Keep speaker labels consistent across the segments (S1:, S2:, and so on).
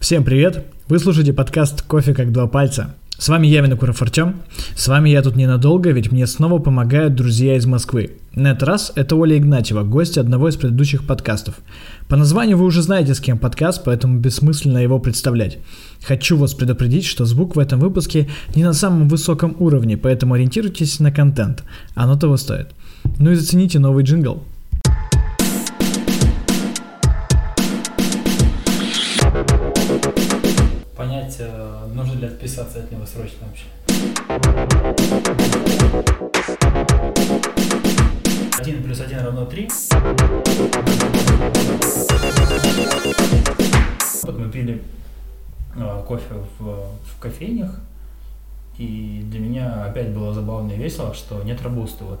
S1: Всем привет! Вы слушаете подкаст «Кофе как два пальца». С вами я, Винокуров Артем. С вами я тут ненадолго, ведь мне снова помогают друзья из Москвы. На этот раз это Оля Игнатьева, гость одного из предыдущих подкастов. По названию вы уже знаете, с кем подкаст, поэтому бессмысленно его представлять. Хочу вас предупредить, что звук в этом выпуске не на самом высоком уровне, поэтому ориентируйтесь на контент. Оно того стоит. Ну и зацените новый джингл.
S2: Понять, э, нужно ли отписаться от него срочно вообще. Один плюс один равно три. Вот мы пили э, кофе в, в кофейнях, и для меня опять было забавно и весело, что нет робусты. Вот.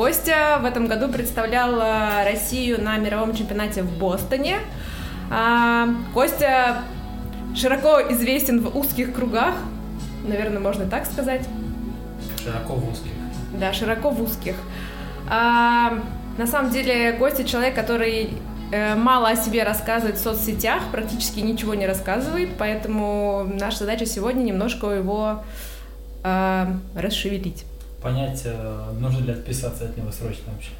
S3: Костя в этом году представлял Россию на мировом чемпионате в Бостоне. А, Костя широко известен в узких кругах, наверное, можно так сказать.
S2: Широко в узких.
S3: Да, широко в узких. А, на самом деле Костя человек, который э, мало о себе рассказывает в соцсетях, практически ничего не рассказывает, поэтому наша задача сегодня немножко его э, расшевелить.
S2: Понять, э, нужно ли отписаться от него срочно вообще.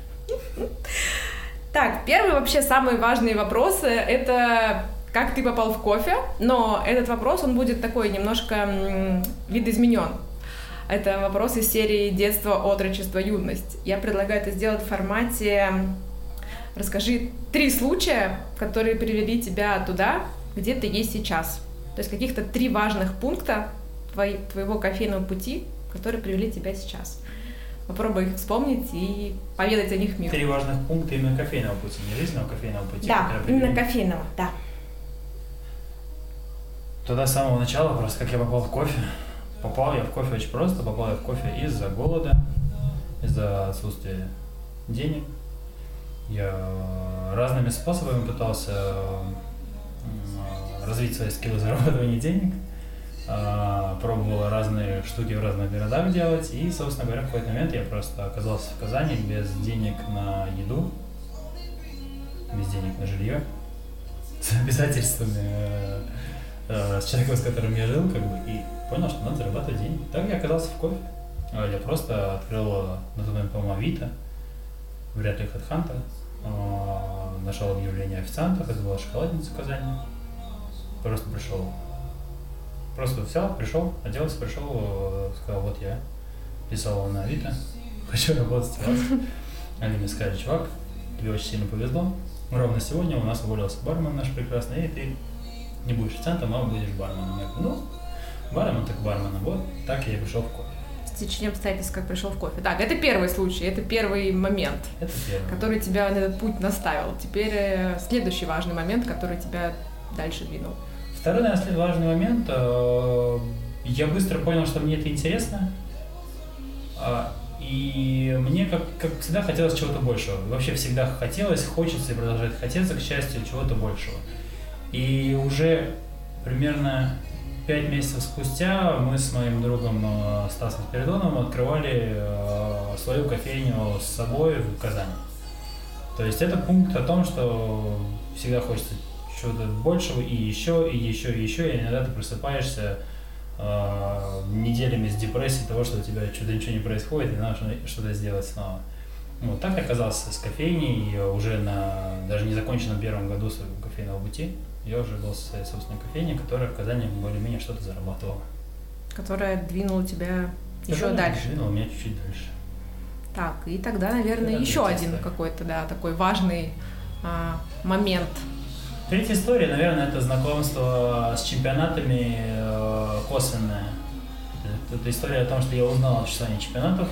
S3: Так, первый вообще самый важный вопрос — это как ты попал в кофе, но этот вопрос, он будет такой немножко видоизменен. Это вопрос из серии детство, отрочество, юность. Я предлагаю это сделать в формате «Расскажи три случая, которые привели тебя туда, где ты есть сейчас». То есть каких-то три важных пункта твоего кофейного пути, которые привели тебя сейчас. Попробуй их вспомнить и поведать о них миру.
S2: Три важных пункта именно кофейного пути, не жизненного кофейного пути.
S3: Да,
S2: который
S3: именно кофейного, да.
S2: Тогда с самого начала просто как я попал в кофе. Попал я в кофе очень просто, попал я в кофе из-за голода, из-за отсутствия денег. Я разными способами пытался развить свои скиллы зарабатывания денег. А, Пробовал разные штуки в разных городах делать. И, собственно говоря, в какой-то момент я просто оказался в Казани без денег на еду, без денег на жилье, с обязательствами э, э, с человеком, с которым я жил, как бы, и понял, что надо зарабатывать деньги. Так я оказался в кофе. А Я просто открыл на тот момент, по-моему, Авито, вряд ли HeadHunter, а, нашел объявление о официантах, это была шоколадница в Казани. Просто пришел. Просто взял, пришел, оделся, пришел, э, сказал, вот я писал на Авито, хочу работать у вас. Они мне сказали, чувак, тебе очень сильно повезло. Ровно сегодня у нас уволился бармен наш прекрасный, и ты не будешь официантом, а будешь барменом. Я говорю, ну, бармен так бармен. Вот так я и пришел в кофе.
S3: Стечение обстоятельств, как пришел в кофе. Так, это первый случай, это первый момент,
S2: Это первое.
S3: который тебя на этот путь наставил. Теперь э, следующий важный момент, который тебя дальше двинул.
S2: Второй, наверное, важный момент. э, Я быстро понял, что мне это интересно. А, И мне, как, как всегда, хотелось чего-то большего. Вообще всегда хотелось, хочется и продолжает хотеться, к счастью, чего-то большего. И уже примерно пять месяцев спустя мы с моим другом э, Стасом Спиридоновым открывали э, свою кофейню с собой в Казани. То есть это пункт о том, что всегда хочется чего-то большего и еще, и еще, и еще, и иногда ты просыпаешься э, неделями с депрессией того, что у тебя что-то ничего не происходит, и надо что- что-то сделать снова. Вот так я оказался с кофейней, и уже на даже не законченном первом году своего кофейного пути я уже был со своей собственной кофейней, которая в Казани более-менее что-то зарабатывала.
S3: Которая двинула тебя еще
S2: Которая
S3: дальше.
S2: Двинула меня чуть-чуть дальше.
S3: Так, и тогда, наверное,
S2: Это
S3: еще один какой-то, да, такой важный а, момент.
S2: Третья история, наверное, это знакомство с чемпионатами э, косвенное. Это история о том, что я узнал о существовании чемпионатов,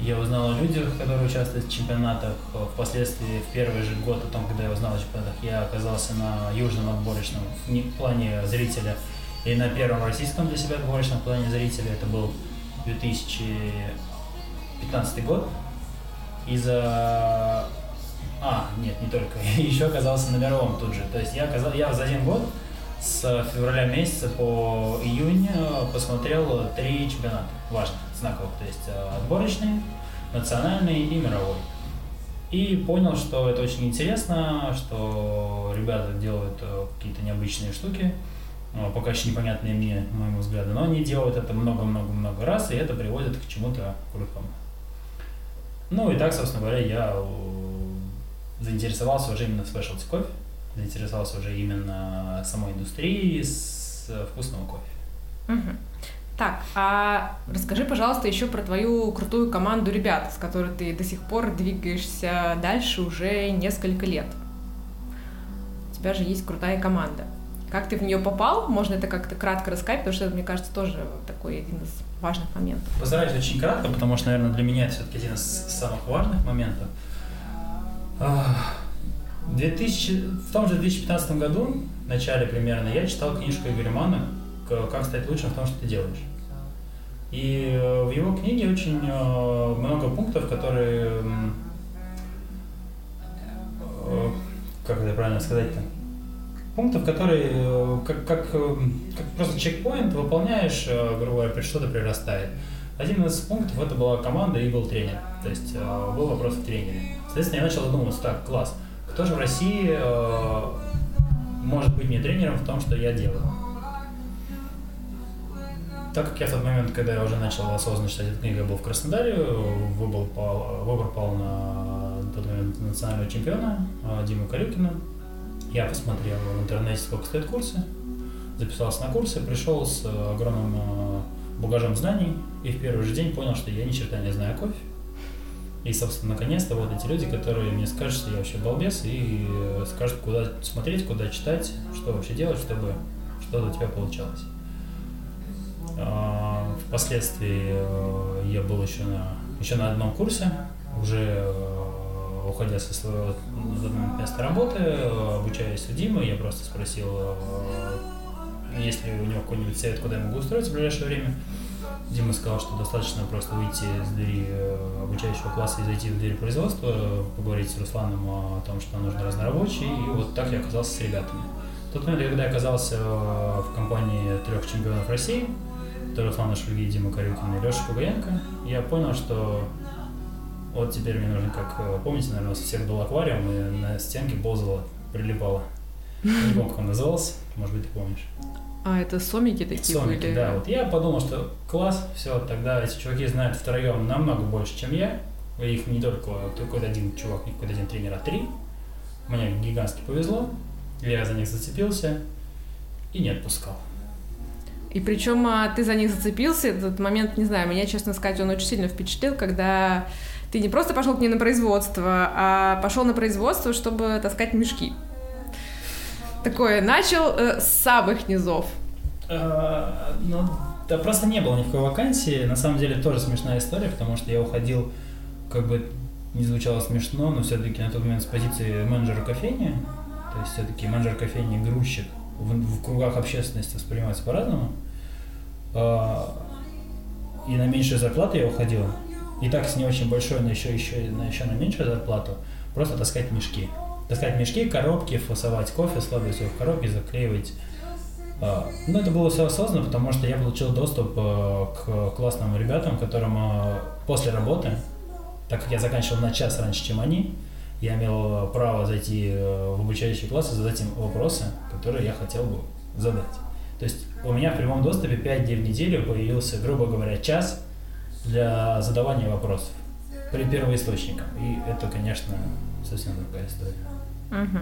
S2: я узнал о людях, которые участвуют в чемпионатах. Впоследствии, в первый же год о том, когда я узнал о чемпионатах, я оказался на южном отборочном в плане зрителя и на первом российском для себя отборочном плане зрителя. Это был 2015 год. И за... А, нет, не только. Еще оказался на мировом тут же. То есть я, оказал... я за один год с февраля месяца по июнь посмотрел три чемпионата важных знаковых, то есть э, отборочный, национальный и мировой. И понял, что это очень интересно, что ребята делают э, какие-то необычные штуки, э, пока еще непонятные мне, моему взгляду, но они делают это много-много-много раз, и это приводит к чему-то крутому. Ну и так, собственно говоря, я заинтересовался уже именно specialty кофе, заинтересовался уже именно самой индустрией с вкусного кофе.
S3: Угу. Так, а расскажи, пожалуйста, еще про твою крутую команду ребят, с которой ты до сих пор двигаешься дальше уже несколько лет. У тебя же есть крутая команда. Как ты в нее попал? Можно это как-то кратко рассказать, потому что это, мне кажется, тоже такой один из важных моментов.
S2: Постараюсь очень кратко, потому что, наверное, для меня это все-таки один из самых важных моментов. 2000, в том же 2015 году, в начале примерно, я читал книжку Игоря Мана как стать лучшим в том, что ты делаешь. И э, в его книге очень э, много пунктов, которые, э, как это правильно сказать-то, пунктов, которые как, как, как просто чекпоинт выполняешь, грубо говоря, что-то прирастает. Один из пунктов это была команда и был тренер. То есть был вопрос в тренере. Соответственно, я начал задумываться, так, класс, кто же в России может быть мне тренером в том, что я делаю? Так как я в тот момент, когда я уже начал осознанно читать эту книгу, я был в Краснодаре, выбор пал, выбор пал на тот момент национального чемпиона а, Диму Калюкина. Я посмотрел в интернете, сколько стоят курсы, записался на курсы, пришел с огромным а, багажом знаний и в первый же день понял, что я ни черта не знаю кофе. И, собственно, наконец-то вот эти люди, которые мне скажут, что я вообще балбес, и скажут, куда смотреть, куда читать, что вообще делать, чтобы что-то у тебя получалось. А, впоследствии э, я был еще на, еще на одном курсе, уже э, уходя со своего места работы, обучаясь у Димы, я просто спросил, э, есть ли у него какой-нибудь совет, куда я могу устроиться в ближайшее время. Дима сказал, что достаточно просто выйти из двери обучающего класса и зайти в дверь производства, поговорить с Русланом о том, что нужно разнорабочий, и вот так я оказался с ребятами. В тот момент, когда я оказался в компании трех чемпионов России, это Руслан Шульги, Дима Карюкин и Леша Кугаенко, я понял, что вот теперь мне нужно, как э, помните, наверное, у всех был аквариум, и на стенке ползало, прилипало. Не помню, как он назывался, может быть, ты помнишь.
S3: А, это сомики такие
S2: сомики,
S3: были?
S2: да. Вот я подумал, что класс, все, тогда эти чуваки знают втроем намного больше, чем я. Их не только какой-то один чувак, не какой-то один тренер, а три. Мне гигантски повезло, я за них зацепился и не отпускал.
S3: И причем а, ты за них зацепился, этот момент, не знаю, меня, честно сказать, он очень сильно впечатлил, когда ты не просто пошел к ней на производство, а пошел на производство, чтобы таскать мешки. Такое, начал э, с самых низов.
S2: А, ну, да просто не было никакой вакансии. На самом деле тоже смешная история, потому что я уходил, как бы не звучало смешно, но все-таки на тот момент с позиции менеджера кофейни, то есть все-таки менеджер кофейни грузчик в, в кругах общественности воспринимается по-разному. А, и на меньшую зарплату я уходил. И так с не очень большой, но еще, еще, еще на меньшую зарплату, просто таскать мешки. Таскать мешки, коробки, фасовать кофе, складывать его в коробки, заклеивать. А, но это было все осознанно, потому что я получил доступ э, к классным ребятам, которым э, после работы, так как я заканчивал на час раньше, чем они, я имел право зайти э, в обучающий класс и задать им вопросы, которые я хотел бы задать. То есть у меня в прямом доступе 5 дней в неделю появился, грубо говоря, час для задавания вопросов при первоисточниках. И это, конечно, совсем другая история.
S3: Угу.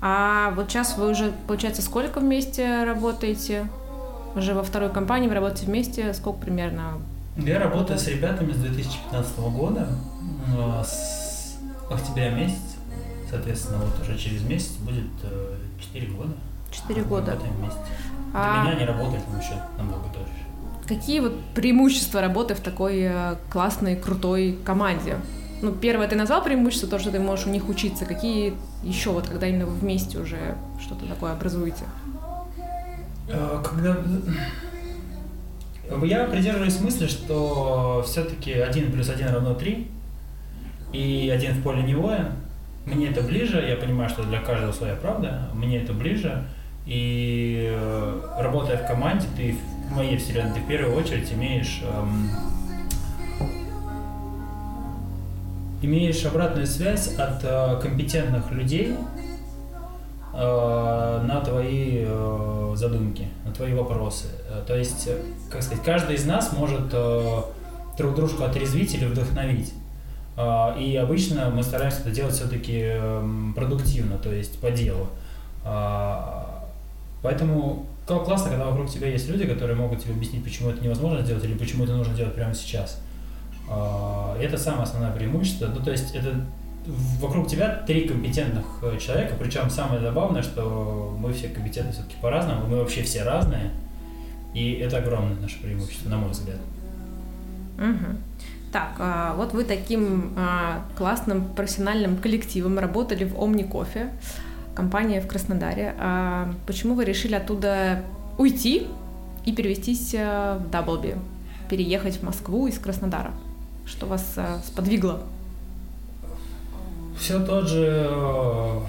S3: А вот сейчас вы уже, получается, сколько вместе работаете? Уже во второй компании вы работаете вместе, сколько примерно?
S2: Я работаю с ребятами с 2015 года, э, с октября месяца. Соответственно, вот уже через месяц будет 4 э, года.
S3: 4 года.
S2: Работаем вместе. А... Для меня они работают там еще намного дольше.
S3: какие вот преимущества работы в такой э, классной, крутой команде? Ну, первое ты назвал преимущество, то, что ты можешь у них учиться. Какие еще вот, когда именно вы вместе уже что-то такое образуете?
S2: Э, когда... Я придерживаюсь мысли, что все-таки 1 плюс 1 равно 3, и один в поле не воин. Мне это ближе, я понимаю, что для каждого своя правда, мне это ближе. И э, работая в команде, ты в моей вселенной, ты в первую очередь имеешь эм, имеешь обратную связь от э, компетентных людей э, на твои э, задумки, на твои вопросы. Э, то есть, э, как сказать, каждый из нас может э, друг дружку отрезвить или вдохновить. Э, и обычно мы стараемся это делать все-таки э, продуктивно, то есть по делу. Э, Поэтому классно, когда вокруг тебя есть люди, которые могут тебе объяснить, почему это невозможно сделать или почему это нужно делать прямо сейчас. А, это самое основное преимущество. Ну, то есть это вокруг тебя три компетентных э, человека, причем самое забавное, что мы все компетентны все-таки по-разному, мы вообще все разные, и это огромное наше преимущество, на мой взгляд.
S3: Угу. Так, а, вот вы таким а, классным профессиональным коллективом работали в Омни Кофе компания в Краснодаре. Почему вы решили оттуда уйти и перевестись э, в Даблби, переехать в Москву из Краснодара? Что вас э, сподвигло?
S2: Все тот же э,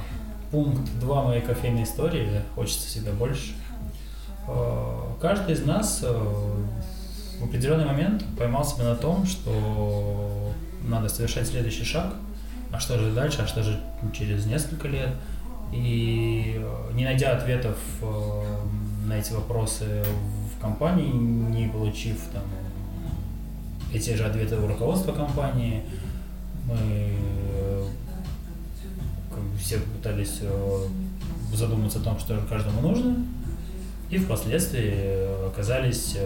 S2: пункт 2 моей кофейной истории, хочется всегда больше. Каждый из нас в определенный момент поймал себя на том, что надо совершать следующий шаг, а что же дальше, а что же через несколько лет – и э, не найдя ответов э, на эти вопросы в компании, не получив там эти же ответы у руководства компании, мы э, все пытались задуматься о том, что каждому нужно, и впоследствии оказались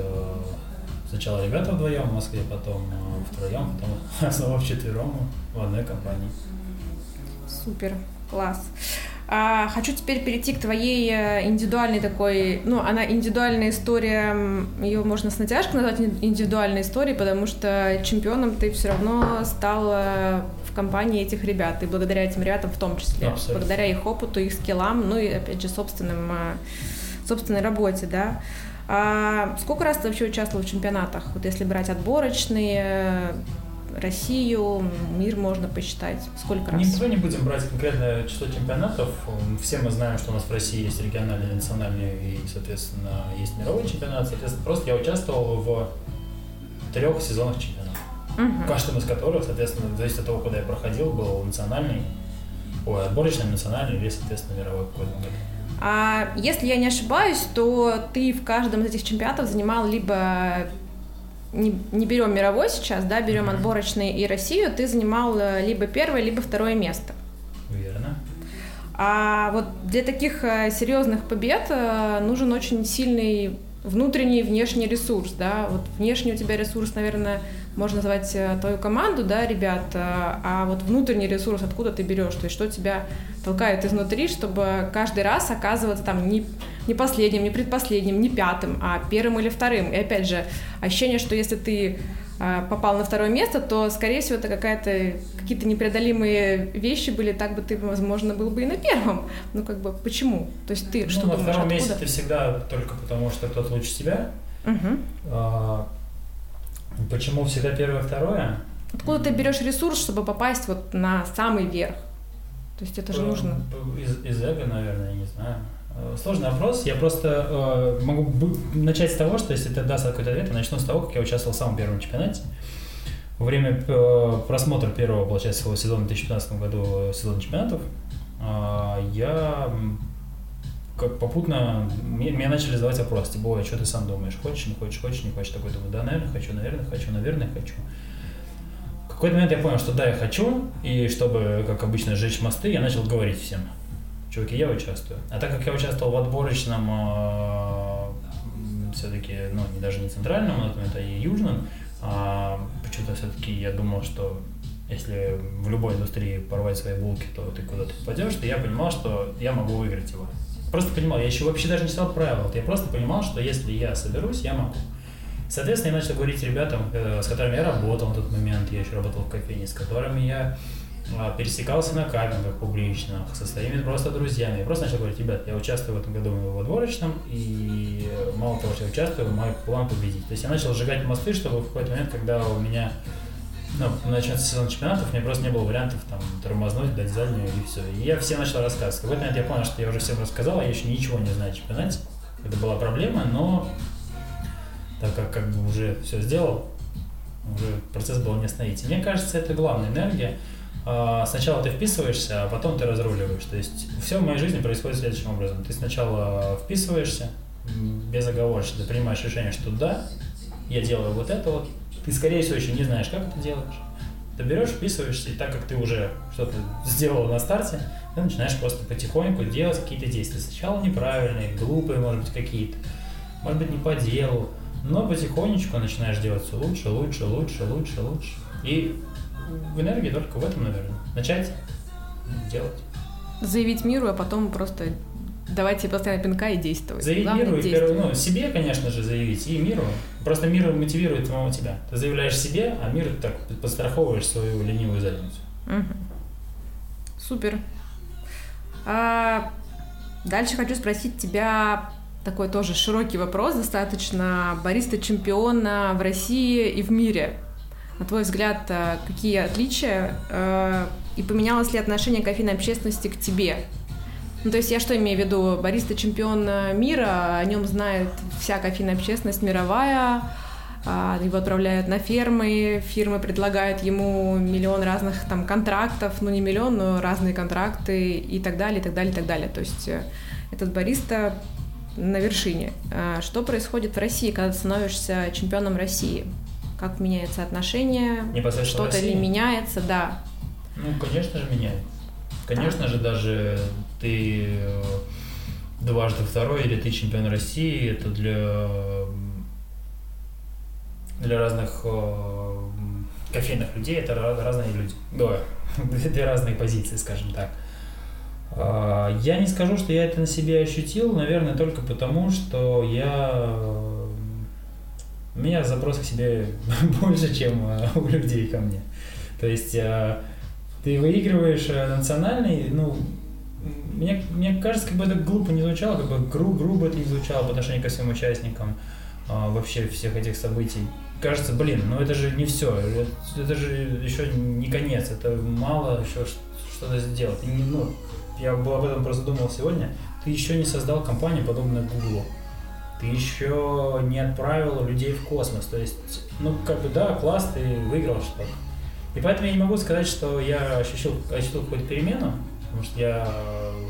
S2: сначала ребята вдвоем в Москве, потом втроем, потом снова вчетвером в одной компании.
S3: Супер, класс. А, хочу теперь перейти к твоей э, индивидуальной такой, ну, она индивидуальная история, ее можно с натяжкой назвать индивидуальной историей, потому что чемпионом ты все равно стал в компании этих ребят, и благодаря этим ребятам в том числе, Абсолютно. благодаря их опыту, их скиллам, ну и, опять же, собственным, э, собственной работе, да. А сколько раз ты вообще участвовал в чемпионатах? Вот если брать отборочные, Россию, мир можно посчитать. Сколько раз?
S2: Никто не будем брать конкретное число чемпионатов. Все мы знаем, что у нас в России есть региональные, национальные и, соответственно, есть мировой чемпионат. Соответственно, просто я участвовал в трех сезонах чемпионата. Угу. Каждым из которых, соответственно, зависит от того, куда я проходил, был национальный, ой, отборочный, национальный или, соответственно, мировой какой-то
S3: А если я не ошибаюсь, то ты в каждом из этих чемпионатов занимал либо не, не берем мировой сейчас, да, берем mm-hmm. отборочный и Россию, ты занимал э, либо первое, либо второе место.
S2: Верно.
S3: А вот для таких э, серьезных побед э, нужен очень сильный внутренний и внешний ресурс, да, вот внешний у тебя ресурс, наверное, можно назвать твою команду, да, ребят, а вот внутренний ресурс откуда ты берешь, то есть что тебя толкает изнутри, чтобы каждый раз оказываться там не, не последним, не предпоследним, не пятым, а первым или вторым. И опять же, ощущение, что если ты а, попал на второе место, то, скорее всего, это какая-то какие-то непреодолимые вещи были, так бы ты, возможно, был бы и на первом. Ну, как бы, почему? То есть ты ну, что
S2: на
S3: думаешь,
S2: втором
S3: откуда?
S2: месте ты всегда только потому, что кто-то лучше тебя.
S3: Угу.
S2: А, почему всегда первое, второе?
S3: Откуда ты берешь ресурс, чтобы попасть вот на самый верх? То есть это же нужно.
S2: Из, из эго, наверное, я не знаю. Э, сложный вопрос. Я просто э, могу начать с того, что если ты даст какой-то ответ, я начну с того, как я участвовал в самом первом чемпионате. Во время э, просмотра первого, получается, своего сезона в 2015 году, э, сезона чемпионатов, э, я как попутно, мне, меня начали задавать вопрос, типа, ой, а что ты сам думаешь, хочешь, не хочешь, хочешь, не хочешь, такой думаю, да, наверное, хочу, наверное, хочу, наверное, хочу какой-то момент я понял, что да, я хочу, и чтобы, как обычно, сжечь мосты, я начал говорить всем. Чуваки, я участвую. А так как я участвовал в отборочном, э, все-таки, ну, не даже не центральном, но это и южном, а почему-то все-таки я думал, что если в любой индустрии порвать свои булки, то ты куда-то попадешь, то я понимал, что я могу выиграть его. Просто понимал, я еще вообще даже не читал правила, я просто понимал, что если я соберусь, я могу. Соответственно, я начал говорить ребятам, э, с которыми я работал в тот момент, я еще работал в кофейне, с которыми я а, пересекался на капингах публичных, со своими просто друзьями. Я просто начал говорить, ребят, я участвую в этом году в отборочном, и мало того, что я участвую, мой план победить. То есть я начал сжигать мосты, чтобы в какой-то момент, когда у меня ну, начнется сезон чемпионатов, у меня просто не было вариантов там тормознуть, дать заднюю и все. И я все начал рассказывать. В какой-то момент я понял, что я уже всем рассказал, а я еще ничего не знаю о чемпионате. Это была проблема, но так как как бы уже все сделал, уже процесс был не остановить. Мне кажется, это главная энергия. А, сначала ты вписываешься, а потом ты разруливаешь. То есть все в моей жизни происходит следующим образом. Ты сначала вписываешься, безоговорочно, ты принимаешь решение, что да, я делаю вот это вот, ты, скорее всего, еще не знаешь, как это делаешь. Ты берешь, вписываешься, и так как ты уже что-то сделал на старте, ты начинаешь просто потихоньку делать какие-то действия. Сначала неправильные, глупые, может быть, какие-то, может быть, не по делу, но потихонечку начинаешь делать все лучше, лучше, лучше, лучше, лучше. И в энергии только в этом, наверное. Начать делать.
S3: Заявить миру, а потом просто давать себе постоянно пинка и действовать.
S2: Заявить Главное миру, и первое, ну, себе, конечно же, заявить, и миру. Просто мир мотивирует самого тебя. Ты заявляешь себе, а мир так подстраховываешь свою ленивую задницу.
S3: Угу. Супер. А, дальше хочу спросить тебя такой тоже широкий вопрос, достаточно бариста чемпиона в России и в мире. На твой взгляд, а, какие отличия а, и поменялось ли отношение кофейной общественности к тебе? Ну, то есть я что имею в виду? Бариста чемпион мира, о нем знает вся кофейная общественность мировая, а, его отправляют на фермы, фирмы предлагают ему миллион разных там контрактов, ну не миллион, но разные контракты и так далее, и так далее, и так далее. То есть э, этот бариста на вершине. А что происходит в России, когда ты становишься чемпионом России? Как меняется отношение? Что-то ли меняется, да.
S2: Ну, конечно же, меняется. Конечно же, даже ты э, дважды второй или ты чемпион России, это для, для разных э, кофейных людей, это разные люди. Да, две разные позиции, скажем так. А, я не скажу, что я это на себе ощутил, наверное, только потому, что я у меня запрос к себе больше, чем э, у людей ко мне. То есть ты выигрываешь э, национальный, ну, мне, мне кажется, как бы это глупо не звучало, как бы гру, грубо это не звучало по отношению ко всем участникам а, вообще всех этих событий. Кажется, блин, ну это же не все, это, это же еще не конец, это мало еще что-то сделать. И не, ну, я был об этом просто думал сегодня. Ты еще не создал компанию, подобную Google. Ты еще не отправил людей в космос. То есть, ну, как бы, да, класс, ты выиграл что-то. И поэтому я не могу сказать, что я ощутил, ощутил какую-то перемену, потому что я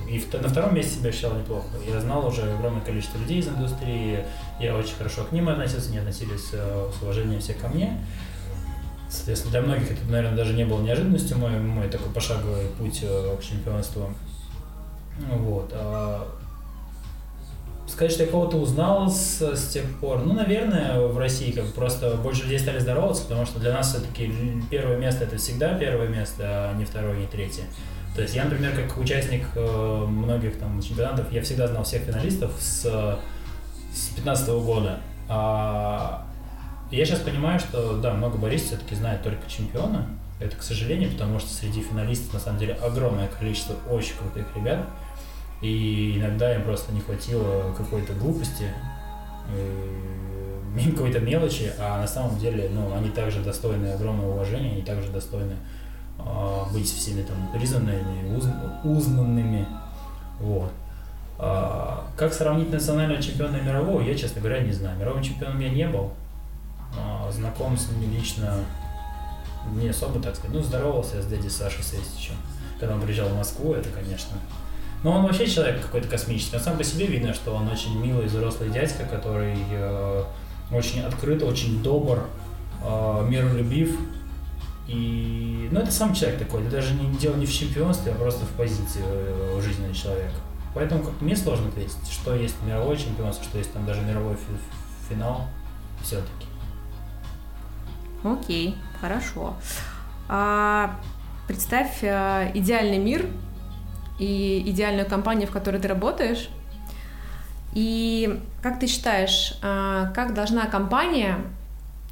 S2: и на втором месте себя ощущал неплохо. Я знал уже огромное количество людей из индустрии, я очень хорошо к ним относился, они относились э, с уважением все ко мне. Соответственно, для многих это, наверное, даже не было неожиданностью, мой, мой такой пошаговый путь э, к чемпионству. Вот. А сказать, что я кого-то узнал с, с тех пор, ну, наверное, в России как просто больше людей стали здороваться, потому что для нас все-таки первое место это всегда первое место, а не второе, не третье. То есть я, например, как участник э, многих там чемпионатов, я всегда знал всех финалистов с, с 15 -го года. А я сейчас понимаю, что да, много баристов все-таки знают только чемпиона. Это, к сожалению, потому что среди финалистов на самом деле огромное количество очень крутых ребят. И иногда им просто не хватило какой-то глупости, э, какой-то мелочи, а на самом деле, ну, они также достойны огромного уважения, они также достойны э, быть всеми там признанными, уз, узнанными. Вот. А, как сравнить национального чемпиона и мирового, я, честно говоря, не знаю. Мировым чемпионом я не был. А, знаком с ними лично не особо, так сказать. Ну, здоровался с дядей Сашей Сестичем. Когда он приезжал в Москву, это, конечно, но он вообще человек какой-то космический. Но сам по себе видно, что он очень милый взрослый дядька, который э, очень открыт, очень добр, э, миролюбив. И, ну, это сам человек такой. Это даже не дело не в чемпионстве, а просто в позиции э, жизненного человека. Поэтому как мне сложно ответить, что есть мировое чемпионство, что есть там даже мировой финал все-таки.
S3: Окей, хорошо. А, представь идеальный мир, и идеальную компанию, в которой ты работаешь, И как ты считаешь, а, как должна компания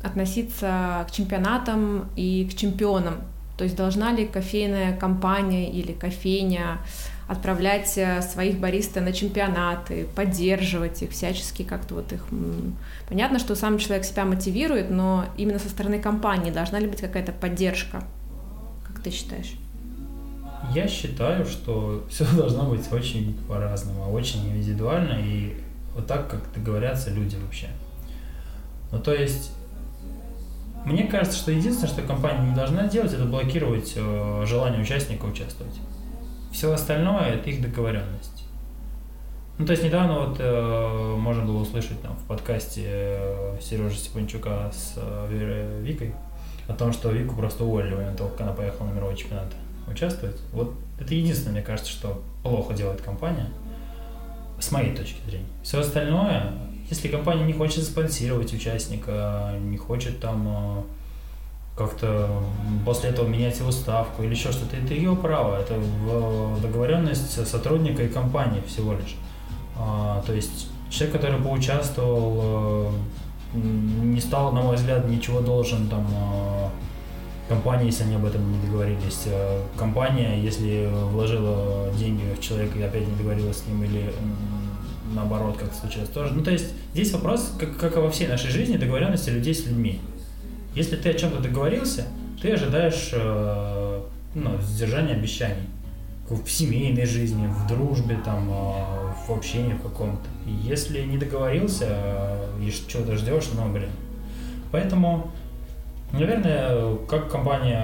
S3: относиться к чемпионатам и к чемпионам? То есть должна ли кофейная компания или кофейня отправлять э, своих бариста на чемпионаты, поддерживать их всячески, как-то вот их... Понятно, что сам человек себя мотивирует, но именно со стороны компании должна ли быть какая-то поддержка? Как ты считаешь?
S2: Я считаю, что все должно быть очень по-разному, очень индивидуально и вот так, как договорятся люди вообще. Ну, то есть, мне кажется, что единственное, что компания не должна делать, это блокировать э, желание участника участвовать. Все остальное это их договоренность. Ну, то есть недавно вот э, можно было услышать там в подкасте э, Сережи Степанчука с э, Викой о том, что Вику просто уволили как она поехала на мировой чемпионат участвовать. Вот это единственное, мне кажется, что плохо делает компания, с моей точки зрения. Все остальное, если компания не хочет спонсировать участника, не хочет там э, как-то после этого менять его ставку или еще что-то. Это ее право, это договоренность сотрудника и компании всего лишь. А, то есть человек, который поучаствовал, э, не стал, на мой взгляд, ничего должен там компании, если они об этом не договорились. Э, компания, если вложила деньги в человека и опять не договорилась с ним или наоборот, как случилось тоже. Ну, то есть здесь вопрос, как, как и во всей нашей жизни, договоренности людей с людьми. Если ты о чем-то договорился, ты ожидаешь э, ну, сдержания обещаний в семейной жизни, в дружбе, там, э, в общении в каком-то. Если не договорился и чего-то ждешь, ну, блин. Поэтому, наверное, как компания,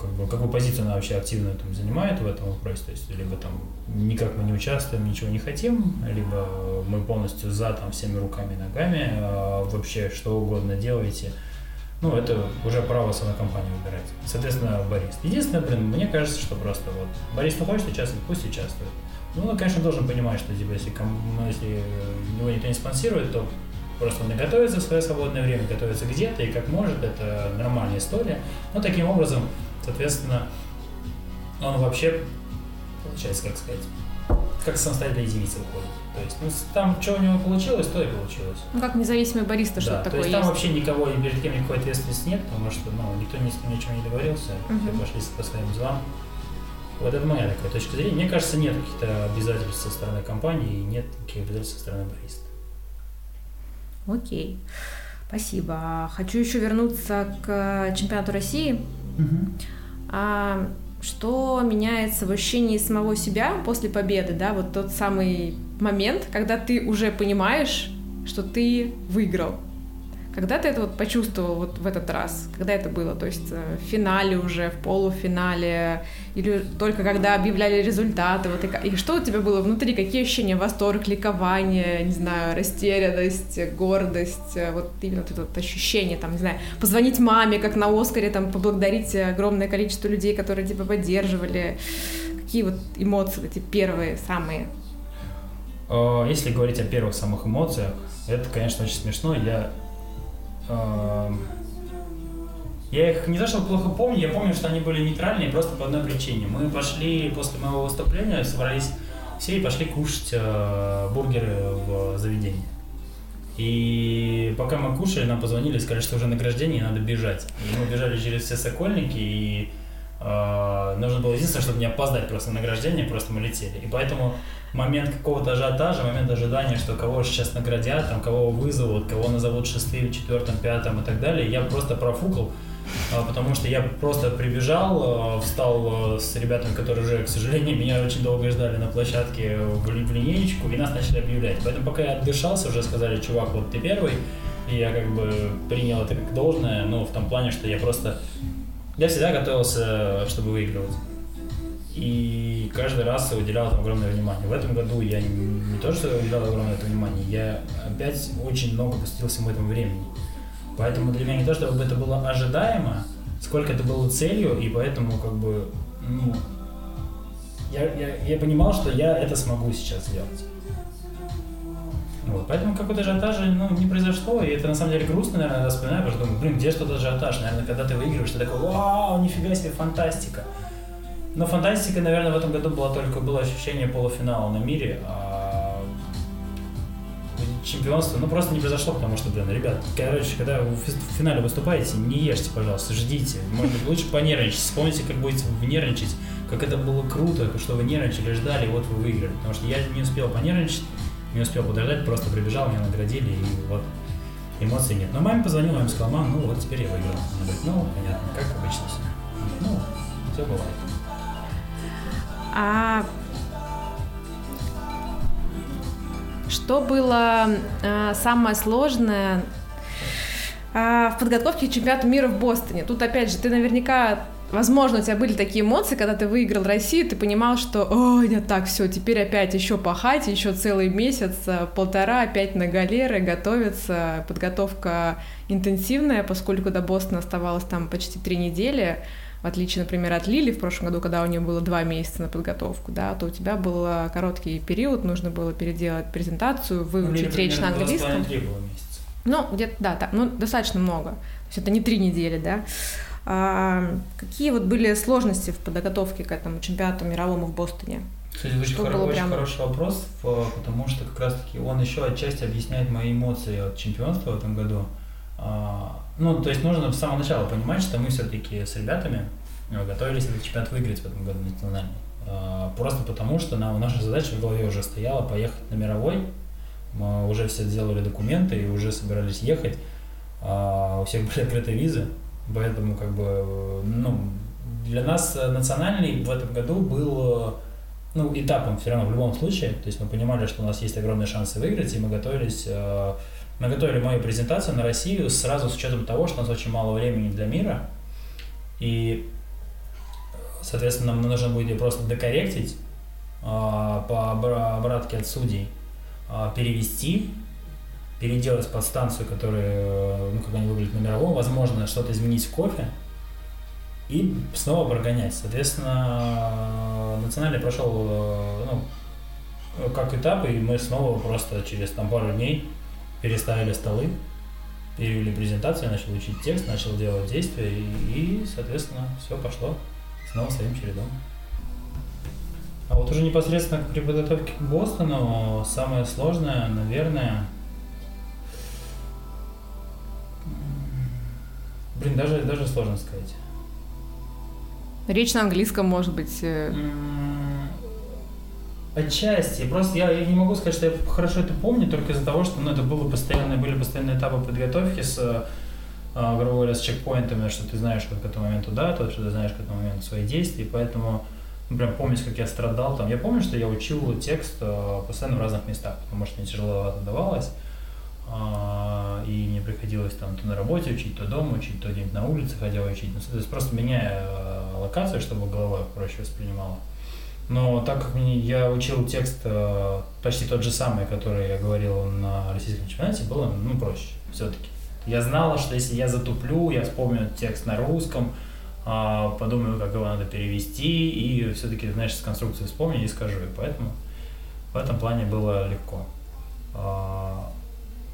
S2: как бы, какую позицию она вообще активно там, занимает в этом вопросе, то есть либо там никак мы не участвуем, ничего не хотим, либо мы полностью за там всеми руками и ногами, э, вообще что угодно делаете – ну, это уже право самой компании выбирать. Соответственно, барист. Единственное, блин, мне кажется, что просто вот барист не хочет участвовать, пусть участвует. Ну, он, конечно, должен понимать, что типа, если, ну, если его никто не спонсирует, то просто он и готовится в свое свободное время, готовится где-то и как может, это нормальная история. Но таким образом, соответственно, он вообще, получается, как сказать, как самостоятельная единица выходит. То есть, ну, там, что у него получилось, то и получилось.
S3: Ну, как независимый бариста, да, такое
S2: то
S3: есть.
S2: там вообще никого и перед кем никакой ответственности нет, потому что, ну, никто ни с кем ничего не договорился, угу. все пошли по своим делам. Вот это моя такая точка зрения. Мне кажется, нет каких-то обязательств со стороны компании и нет каких обязательств со стороны бариста.
S3: Окей. Спасибо. Хочу еще вернуться к чемпионату России. Угу. А, что меняется в ощущении самого себя после победы, да, вот тот самый момент, когда ты уже понимаешь, что ты выиграл. Когда ты это вот почувствовал вот в этот раз? Когда это было? То есть э, в финале уже, в полуфинале? Или только когда объявляли результаты? Вот и, и что у тебя было внутри? Какие ощущения? Восторг, ликование, не знаю, растерянность, гордость? Э, вот именно вот это вот ощущение, там, не знаю, позвонить маме, как на Оскаре, там, поблагодарить огромное количество людей, которые тебя поддерживали. Какие вот эмоции эти первые, самые?
S2: Э, если говорить о первых самых эмоциях, это, конечно, очень смешно. Я я их не то что плохо помню, я помню, что они были нейтральные просто по одной причине. Мы пошли после моего выступления, собрались все и пошли кушать э, бургеры в заведении. И пока мы кушали, нам позвонили и сказали, что уже награждение, и надо бежать. И мы бежали через все сокольники, и нужно было единственное, чтобы не опоздать просто на награждение, просто мы летели. И поэтому момент какого-то ажиотажа, момент ожидания, что кого сейчас наградят, там, кого вызовут, кого назовут шестым, четвертым, пятым и так далее, я просто профукал, а, потому что я просто прибежал, а, встал с ребятами, которые уже, к сожалению, меня очень долго ждали на площадке в линеечку, и нас начали объявлять. Поэтому пока я отдышался, уже сказали, чувак, вот ты первый, и я как бы принял это как должное, но в том плане, что я просто... Я всегда готовился, чтобы выигрывать и каждый раз уделял этому огромное внимание. В этом году я не, не то, что уделял огромное это внимание, я опять очень много посвятил всему этому времени. Поэтому для меня не то, чтобы это было ожидаемо, сколько это было целью, и поэтому как бы, ну, я, я, я понимал, что я это смогу сейчас сделать. Вот, поэтому какой-то ажиотажа ну, не произошло, и это на самом деле грустно, наверное, когда вспоминаю, потому что думаю, блин, где что то ажиотаж? Наверное, когда ты выигрываешь, ты такой, вау, нифига себе, фантастика. Но фантастика, наверное, в этом году была только было ощущение полуфинала на мире. А чемпионство, ну, просто не произошло, потому что, блин, ребят, короче, когда вы в финале выступаете, не ешьте, пожалуйста, ждите. Может быть, лучше понервничать. Вспомните, как будете нервничать, как это было круто, что вы нервничали, ждали, вот вы выиграли. Потому что я не успел понервничать, не успел подождать, просто прибежал, меня наградили, и вот эмоций нет. Но маме позвонила, маме сказала, мам, ну вот теперь я выиграл. Она говорит, ну, понятно, как обычно все. Ну, все бывает.
S3: А что было э, самое сложное э, в подготовке к чемпионату мира в Бостоне? Тут, опять же, ты наверняка Возможно, у тебя были такие эмоции, когда ты выиграл Россию, ты понимал, что, ой, нет, так, все, теперь опять еще пахать, еще целый месяц, э, полтора, опять на галеры, готовиться, подготовка интенсивная, поскольку до Бостона оставалось там почти три недели, в отличие, например, от Лили в прошлом году, когда у нее было два месяца на подготовку, да, то у тебя был э, короткий период, нужно было переделать презентацию, выучить ну, речь на английском. Ну, где-то, да, так, ну, достаточно много. То есть это не три недели, да. А, какие вот были сложности в подготовке к этому чемпионату мировому в Бостоне?
S2: Кстати, очень, хоро- очень прям... хороший вопрос, потому что как раз-таки он еще отчасти объясняет мои эмоции от чемпионства в этом году. А, ну, то есть нужно с самого начала понимать, что мы все-таки с ребятами э, готовились этот чемпионат выиграть в этом году национальный. А, просто потому, что нам, наша задача в голове уже стояла поехать на мировой. Мы уже все сделали документы и уже собирались ехать. У всех были открытые визы, поэтому как бы, ну, для нас национальный в этом году был ну, этапом все равно в любом случае. То есть мы понимали, что у нас есть огромные шансы выиграть, и мы готовились э, мы готовили мою презентацию на Россию сразу с учетом того, что у нас очень мало времени для мира. И, соответственно, нам нужно будет просто докорректить по обратке от судей, перевести, переделать под станцию, которая, ну, как они выглядят на мировом, возможно, что-то изменить в кофе, и снова прогонять. Соответственно, национальный прошел ну, как этап, и мы снова просто через там, пару дней переставили столы, перевели презентацию, начал учить текст, начал делать действия, и, и соответственно, все пошло снова своим чередом. А вот уже непосредственно при подготовке к Бостону самое сложное, наверное, блин, даже, даже сложно сказать.
S3: Речь на английском, может быть. Э,
S2: Отчасти. Просто я, я не могу сказать, что я хорошо это помню, только из-за того, что ну, это было постоянные, были постоянные этапы подготовки с, э, грубо говоря, с чекпоинтами, что ты знаешь как к этому моменту дату, что ты знаешь к этому моменту свои действия, поэтому ну, прям помнить, как я страдал там. Я помню, что я учил текст э, постоянно в разных местах, потому что мне тяжеловато давалось. А, и мне приходилось там то на работе учить, то дома учить, то где-нибудь на улице ходя учить. Ну, то есть просто меняя э, локацию, чтобы голова проще воспринимала. Но так как мне, я учил текст э, почти тот же самый, который я говорил на российском чемпионате, было ну, проще все-таки. Я знала, что если я затуплю, я вспомню текст на русском, э, подумаю, как его надо перевести, и все-таки, знаешь, с конструкции вспомню и скажу. И поэтому в этом плане было легко.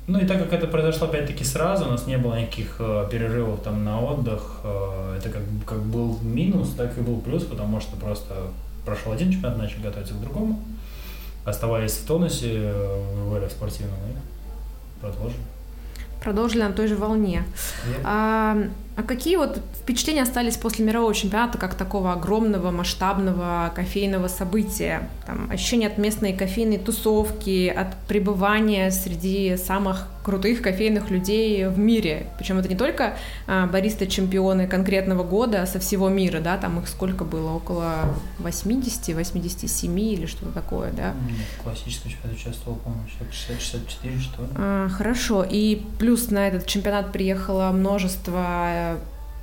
S2: Э, ну и так как это произошло опять-таки сразу, у нас не было никаких э, перерывов там на отдых, э, это как, как был минус, так и был плюс, потому что просто прошел один чемпионат, начали готовиться к другому, оставались в тонусе, в спортивном и продолжили.
S3: Продолжили на той же волне. А, а какие вот впечатления остались после мирового чемпионата как такого огромного, масштабного кофейного события? Там, ощущение от местной кофейной тусовки, от пребывания среди самых крутых кофейных людей в мире. Причем это не только а, бариста-чемпионы конкретного года, а со всего мира, да, там их сколько было, около 80, 87 или что-то такое, да?
S2: В классическом чемпионате участвовал, по-моему, 60-64, что ли.
S3: А, хорошо, и плюс на этот чемпионат приехало множество э,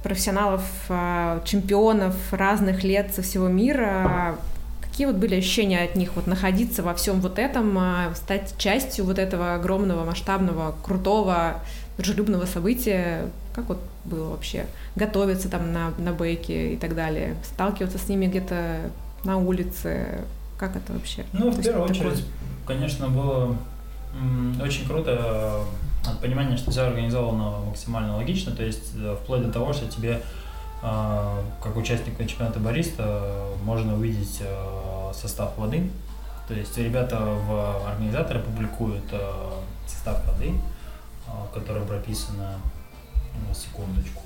S3: профессионалов, а, чемпионов разных лет со всего мира. Какие вот были ощущения от них, вот находиться во всем вот этом, а, стать частью вот этого огромного, масштабного, крутого, дружелюбного события? Как вот было вообще? Готовиться там на, на бейке и так далее, сталкиваться с ними где-то на улице, как это вообще?
S2: Ну, в первую очередь, такое... конечно, было очень круто от понимания, что все организовано максимально логично, то есть э, вплоть до того, что тебе а, как участника чемпионата бариста можно увидеть э, состав воды. То есть ребята в организаторы публикуют э, состав воды, а, прописано, ну, секундочку,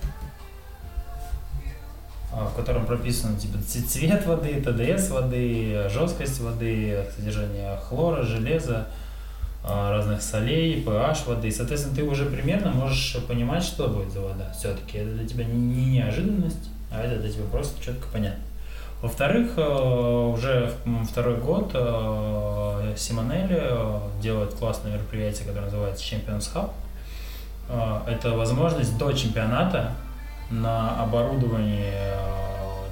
S2: в котором прописано типа цвет воды, ТДС воды, жесткость воды, содержание хлора, железа, разных солей, pH воды. И, соответственно, ты уже примерно можешь понимать, что будет за вода. Все-таки это для тебя не неожиданность, а это для тебя просто четко понятно. Во-вторых, э, уже второй год э, Симонелли э, делает классное мероприятие, которое называется Champions Hub. Это возможность до чемпионата на оборудовании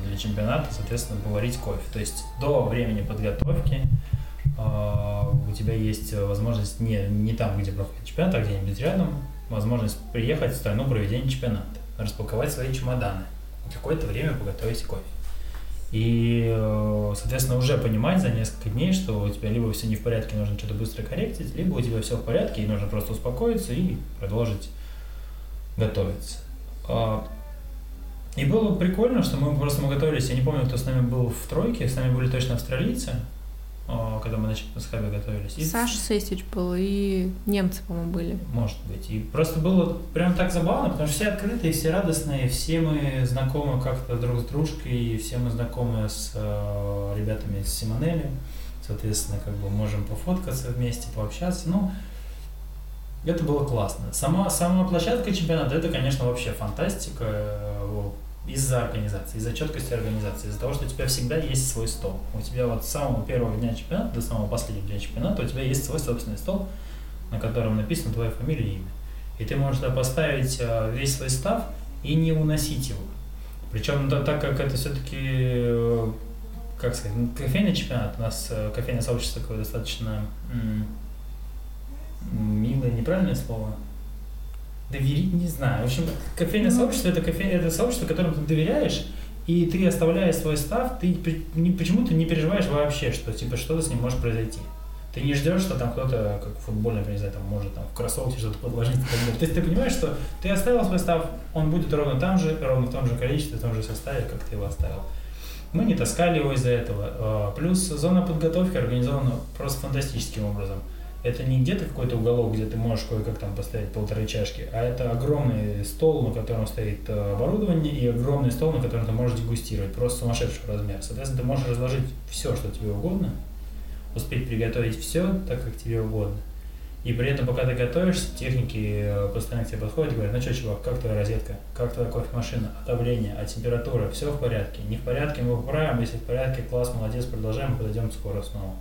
S2: для чемпионата, соответственно, поварить кофе. То есть до времени подготовки у тебя есть возможность не, не там, где проходит чемпионат, а где-нибудь рядом, возможность приехать в страну проведения чемпионата, распаковать свои чемоданы, какое-то время поготовить кофе. И, э, соответственно, уже понимать за несколько дней, что у тебя либо все не в порядке, нужно что-то быстро корректить, либо у тебя все в порядке, и нужно просто успокоиться и продолжить готовиться. А, и было прикольно, что мы просто мы готовились, я не помню, кто с нами был в тройке, с нами были точно австралийцы, а, когда мы на Чемпионсхабе готовились. И...
S3: Саша Сесич был, и немцы, по-моему, были.
S2: Может быть. И просто было прям так забавно, потому что все открытые, все радостные, все мы знакомы как-то друг с дружкой, и все мы знакомы с э, ребятами из Симонелли. Соответственно, как бы можем пофоткаться вместе, пообщаться. Ну, это было классно. Сама, сама площадка чемпионата, это, конечно, вообще фантастика из-за организации, из-за четкости организации, из-за того, что у тебя всегда есть свой стол. У тебя вот с самого первого дня чемпионата до самого последнего дня чемпионата у тебя есть свой собственный стол, на котором написано твоя фамилия и имя. И ты можешь туда поставить э, весь свой став и не уносить его. Причем да, так как это все-таки, э, как сказать, ну, кофейный чемпионат, у нас э, кофейное сообщество такое достаточно милое, неправильное слово, доверить, не знаю. В общем, кофейное ну. сообщество это, кофе, это сообщество, которому ты доверяешь, и ты, оставляя свой став, ты почему-то не переживаешь вообще, что типа что-то с ним может произойти. Ты не ждешь, что там кто-то, как футбольный, не знаю, там может там, в кроссовке что-то подложить. То есть ты понимаешь, что ты оставил свой став, он будет ровно там же, ровно в том же количестве, в том же составе, как ты его оставил. Мы не таскали его из-за этого. А, плюс зона подготовки организована просто фантастическим образом это не где-то какой-то уголок, где ты можешь кое-как там поставить полторы чашки, а это огромный стол, на котором стоит э, оборудование, и огромный стол, на котором ты можешь дегустировать, просто сумасшедший размер. Соответственно, ты можешь разложить все, что тебе угодно, успеть приготовить все так, как тебе угодно. И при этом, пока ты готовишься, техники э, постоянно к тебе подходят и говорят, ну что, чувак, как твоя розетка, как твоя кофемашина, а давление, а температура, все в порядке. Не в порядке, мы поправим, если в порядке, класс, молодец, продолжаем, подойдем скоро снова.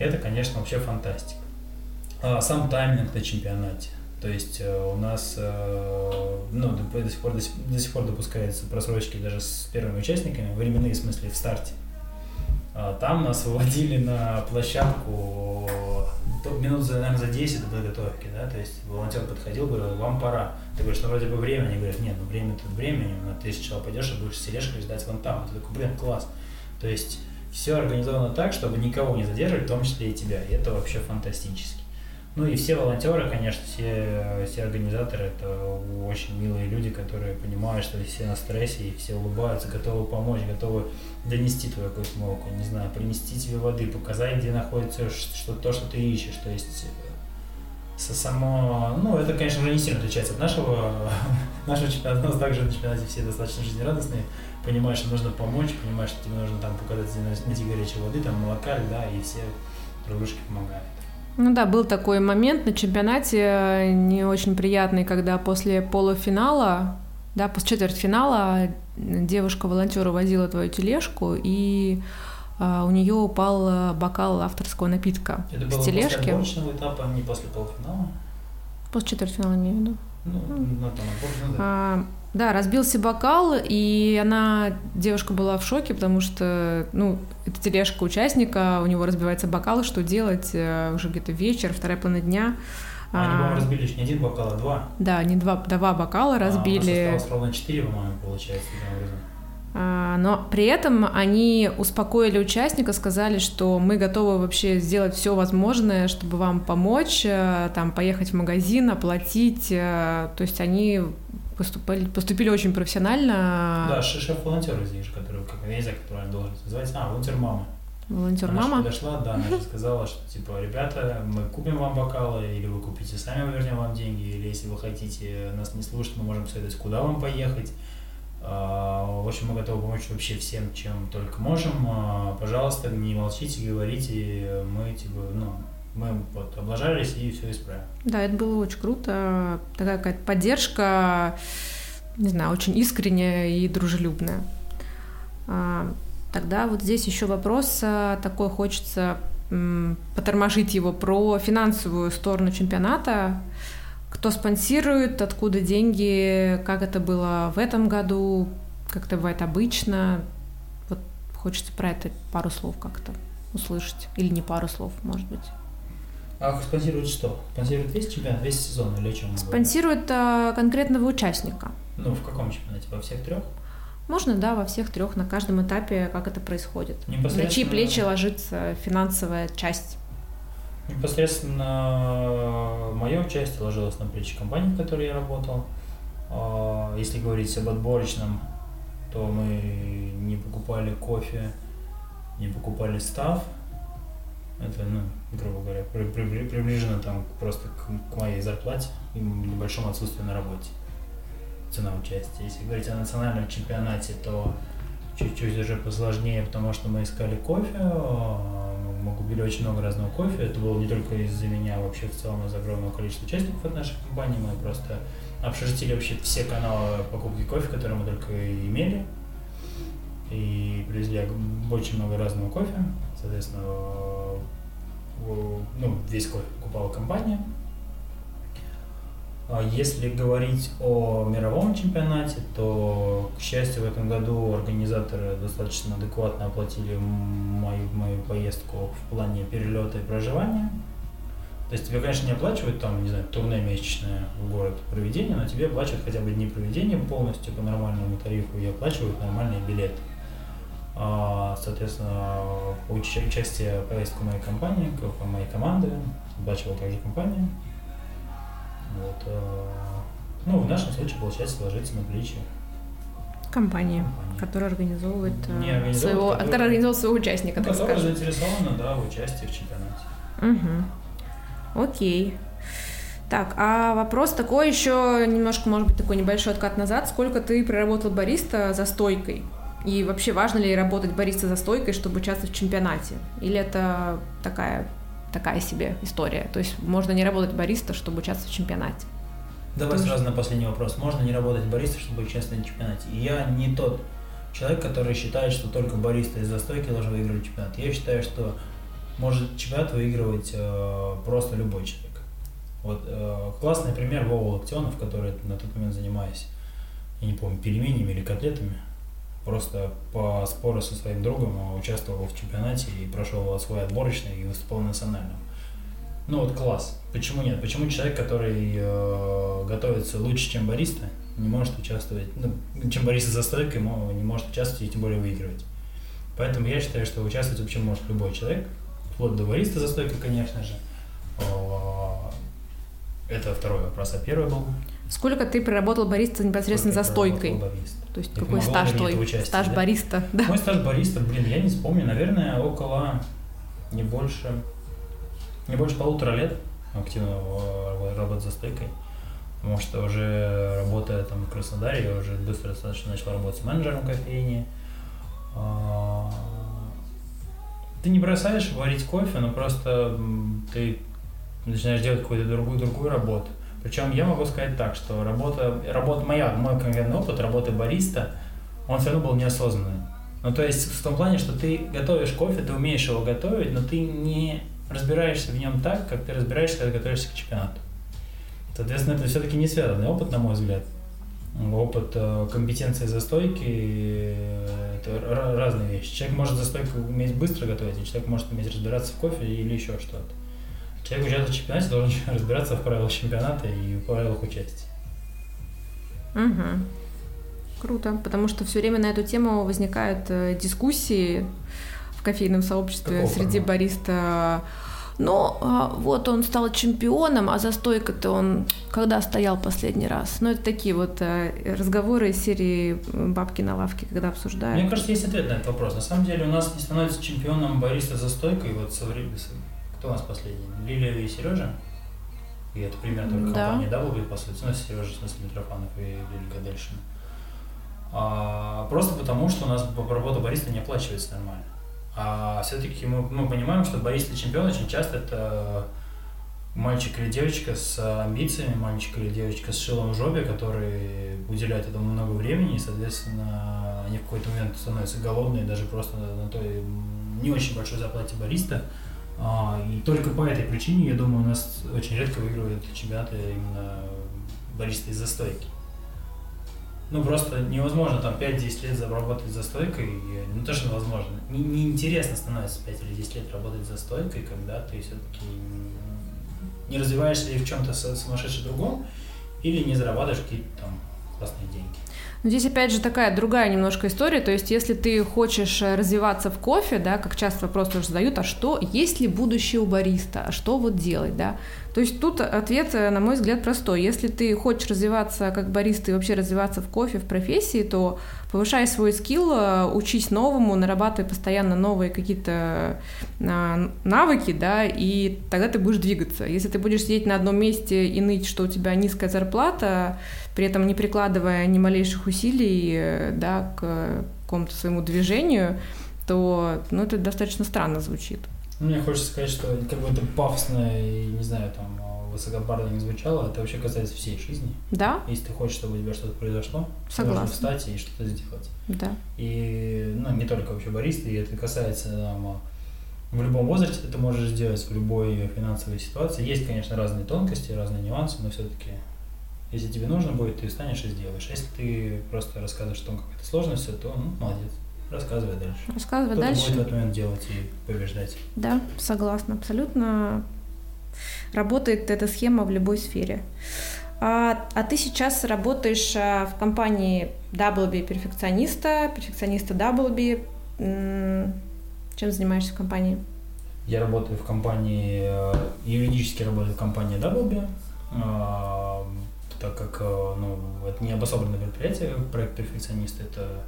S2: Это, конечно, вообще фантастика. А сам тайминг на чемпионате. То есть э, у нас э, ну, до, сих пор, до, сих, до сих пор допускаются просрочки даже с первыми участниками, временные в смысле в старте. А там нас выводили на площадку минут, за, наверное, за 10 до подготовки, да, то есть волонтер подходил, говорил, вам пора. Ты говоришь, ну вроде бы время, они говорят, нет, ну время тут время, ты сначала пойдешь и будешь с тележкой ждать вон там. Ты такой, блин, класс. То есть все организовано так, чтобы никого не задерживать, в том числе и тебя. И это вообще фантастически. Ну и все волонтеры, конечно, все, все организаторы, это очень милые люди, которые понимают, что все на стрессе, и все улыбаются, готовы помочь, готовы донести твою какую-то молоко, не знаю, принести тебе воды, показать, где находится что, то, что ты ищешь. То есть со само, ну, это, конечно, уже не сильно отличается от нашего, нашего чемпионата, у нас также на чемпионате все достаточно жизнерадостные, понимаешь, что нужно помочь, понимаешь, что тебе нужно там показать, найти горячей воды, там молока, да, и все дружки помогают.
S3: Ну да, был такой момент на чемпионате э, не очень приятный, когда после полуфинала, да, после четвертьфинала девушка-волонтер возила твою тележку, и а, у нее упал бокал авторского напитка
S2: Это было тележки. после этапа, а не после полуфинала?
S3: После четвертьфинала имею в виду.
S2: Ну, ну там отборочный, да. А,
S3: да, разбился бокал, и она, девушка была в шоке, потому что, ну, это тележка участника, у него разбивается бокал, что делать, э, уже где-то вечер, вторая половина дня.
S2: А они, по-моему, разбили не один бокал, а два.
S3: Да, они два, два бокала разбили.
S2: А, у нас осталось ровно четыре, по-моему, получается.
S3: А, но при этом они успокоили участника, сказали, что мы готовы вообще сделать все возможное, чтобы вам помочь, э, там, поехать в магазин, оплатить. Э, то есть они поступили, поступили очень профессионально.
S2: Да, шеф-волонтер же, который, как, я не знаю, как правильно должен называется. А, волонтер мамы.
S3: волонтер
S2: Она подошла, да, она же сказала, что типа, ребята, мы купим вам бокалы, или вы купите сами, мы вернем вам деньги, или если вы хотите нас не слушать, мы можем посоветовать, куда вам поехать. А, В общем, мы готовы помочь вообще всем, чем только можем. А, Пожалуйста, не молчите, говорите, мы типа, ну, мы вот облажались и все исправим.
S3: Да, это было очень круто. Такая какая-то поддержка, не знаю, очень искренняя и дружелюбная. А, Тогда вот здесь еще вопрос а, такой хочется м, потормошить его про финансовую сторону чемпионата. Кто спонсирует, откуда деньги, как это было в этом году, как это бывает обычно. Вот хочется про это пару слов как-то услышать. Или не пару слов, может быть.
S2: А спонсирует что? Спонсирует весь чемпионат, весь сезон или о чем?
S3: Спонсирует а, конкретного участника.
S2: Ну, в каком чемпионате? Во всех трех?
S3: Можно, да, во всех трех, на каждом этапе, как это происходит. На
S2: Непосредственно-
S3: чьи плечи ложится финансовая часть.
S2: Непосредственно мое участие ложилось на плечи компании, в которой я работал. А, Если говорить об отборочном, то мы не покупали кофе, не покупали став. Это, ну, грубо говоря, при- при- приближено там просто к, к моей зарплате и небольшому отсутствию на работе. Цена участия. Если говорить о национальном чемпионате, то чуть-чуть уже посложнее, потому что мы искали кофе, а, мы купили очень много разного кофе. Это было не только из-за меня, а вообще в целом из огромного количества участников от нашей компании. Мы просто обшерстили вообще все каналы покупки кофе, которые мы только имели. И привезли очень много разного кофе. Соответственно, ну, весь покупала компания. А Если говорить о мировом чемпионате, то, к счастью, в этом году организаторы достаточно адекватно оплатили мою, мою поездку в плане перелета и проживания. То есть тебе, конечно, не оплачивают там, не знаю, турне месячное в город проведения, но тебе оплачивают хотя бы дни проведения полностью по нормальному тарифу и оплачивают нормальные билеты. А, Соответственно, уч- участие в поездку моей компании, моей команды, оплачивала также компания. Вот, э, ну, в нашем случае, получается, ложится на плечи компании.
S3: которая организовывает, э,
S2: Не организовывает,
S3: своего,
S2: которая-
S3: организовывает своего участника,
S2: Ну,
S3: так скажем.
S2: заинтересована, да, в участии в чемпионате.
S3: Угу. Окей. Так, а вопрос такой еще, немножко, может быть, такой небольшой откат назад. Сколько ты проработал бариста за стойкой? И вообще важно ли работать бариста за стойкой, чтобы участвовать в чемпионате? Или это такая, такая себе история? То есть можно не работать бариста, чтобы участвовать в чемпионате?
S2: Давай
S3: Тоже.
S2: сразу на последний вопрос. Можно не работать бариста, чтобы участвовать в чемпионате? И я не тот человек, который считает, что только бариста из застойки должен выигрывать чемпионат. Я считаю, что может чемпионат выигрывать э, просто любой человек. Вот э, классный пример Вова Локтионов, который на тот момент занимаясь, я не помню, пельменями или котлетами, просто по спору со своим другом он участвовал в чемпионате и прошел свой отборочный и выступал на национальном. Ну вот класс. Почему нет? Почему человек, который э, готовится лучше, чем бариста, не может участвовать, ну, чем бариста за стойкой, не может участвовать и тем более выигрывать. Поэтому я считаю, что участвовать вообще может любой человек, вплоть до бариста за стойкой, конечно же. Это второй вопрос, а первый был?
S3: Сколько ты проработал бариста непосредственно за
S2: Сколько я
S3: стойкой?
S2: бариста?
S3: То есть
S2: И
S3: какой стаж твой?
S2: участие,
S3: стаж
S2: да?
S3: бариста, да.
S2: Мой стаж бариста, блин, я не вспомню, наверное, около не больше, не больше полутора лет активно работать за стойкой. Потому что уже работая там в Краснодаре, я уже быстро достаточно начал работать с менеджером кофейни. А, Ты не бросаешь варить кофе, но просто ты начинаешь делать какую-то другую другую работу. Причем я могу сказать так, что работа, работа моя, мой конкретный опыт работы бариста, он все равно был неосознанный. Ну, то есть в том плане, что ты готовишь кофе, ты умеешь его готовить, но ты не разбираешься в нем так, как ты разбираешься, когда готовишься к чемпионату. Соответственно, это все-таки не связанный опыт, на мой взгляд. Опыт э, компетенции за стойки э, это ра- разные вещи. Человек может за стойку уметь быстро готовить, а человек может уметь разбираться в кофе или еще что-то. Человек, участвует в чемпионате, должен разбираться в правилах чемпионата и в правилах участия.
S3: Мгм. Круто, потому что все время на эту тему возникают э, дискуссии в кофейном сообществе
S2: Какого
S3: среди
S2: формата?
S3: бариста. но а, вот он стал чемпионом, а за стойкой-то он когда стоял последний раз? Ну, это такие вот а, разговоры из серии «Бабки на лавке», когда обсуждают.
S2: Мне кажется, есть ответ на этот вопрос. На самом деле у нас не становится чемпионом бариста за стойкой. Вот со времен... Кто у нас последний? Лилия и Сережа? И это пример только
S3: Да.
S2: компании W, по сути. Ну, Сережа, в смысле, Митрофанов и Лилия Гадельшина. А, просто потому, что у нас работа бариста не оплачивается нормально. А все-таки мы, мы понимаем, что бариста чемпион очень часто это мальчик или девочка с амбициями, мальчик или девочка с шилом в жопе, которые уделяют этому много времени, и, соответственно, они в какой-то момент становятся голодные даже просто на, той не очень большой зарплате бариста. А, и только по этой причине, я думаю, у нас очень редко выигрывают чемпионаты именно баристы из-за стойки. Ну, просто невозможно там 5-10 лет заработать за стойкой. и, Ну, тоже невозможно. Не- Неинтересно становится 5 или 10 лет работать за стойкой, когда ты все-таки не развиваешься или в чем-то сумасшедшем другом, или не зарабатываешь какие-то там классные деньги.
S3: Но здесь опять же такая другая немножко история, то есть если ты хочешь э, развиваться в кофе, да, как часто вопрос тоже задают, а что, есть ли будущее у бариста, а что вот делать, да? То есть тут ответ, э, на мой взгляд, простой. Если ты хочешь развиваться как бариста и вообще развиваться в кофе, в профессии, то повышай свой скилл, э, учись новому, нарабатывай постоянно новые какие-то а, навыки, да, и тогда ты будешь двигаться. Если ты будешь сидеть на одном месте и ныть, что у тебя низкая зарплата, при этом не прикладывая ни малейших усилий э, да, к какому-то своему движению, то ну, это достаточно странно звучит.
S2: Ну, Мне хочется сказать, что как бы это пафосно и, не знаю, там, высокопарно не звучало, это вообще касается всей жизни.
S3: Да,
S2: Если ты хочешь, чтобы у тебя что-то произошло,
S3: Согласна.
S2: должен встать и что-то сделать.
S3: да.
S2: И, ну, не только вообще баристы, и это касается там, в любом возрасте ты можешь сделать, в любой финансовой ситуации. Есть, конечно, разные тонкости, разные нюансы, но все-таки, если тебе нужно будет, ты встанешь и сделаешь. Если ты просто рассказываешь о том, как это сложно все, то, ну, молодец, рассказывай дальше.
S3: Рассказывай
S2: Кто-то
S3: дальше.
S2: будет в этот момент делать и побеждать.
S3: Да, согласна, абсолютно. Работает эта схема в любой сфере. А, а ты сейчас работаешь а, в компании WB перфекциониста, перфекциониста WB. Чем занимаешься в компании?
S2: Я работаю в компании, э, юридически работаю в компании Doubleby, э, так как э, ну, это не обособленное предприятие, проект перфекционист это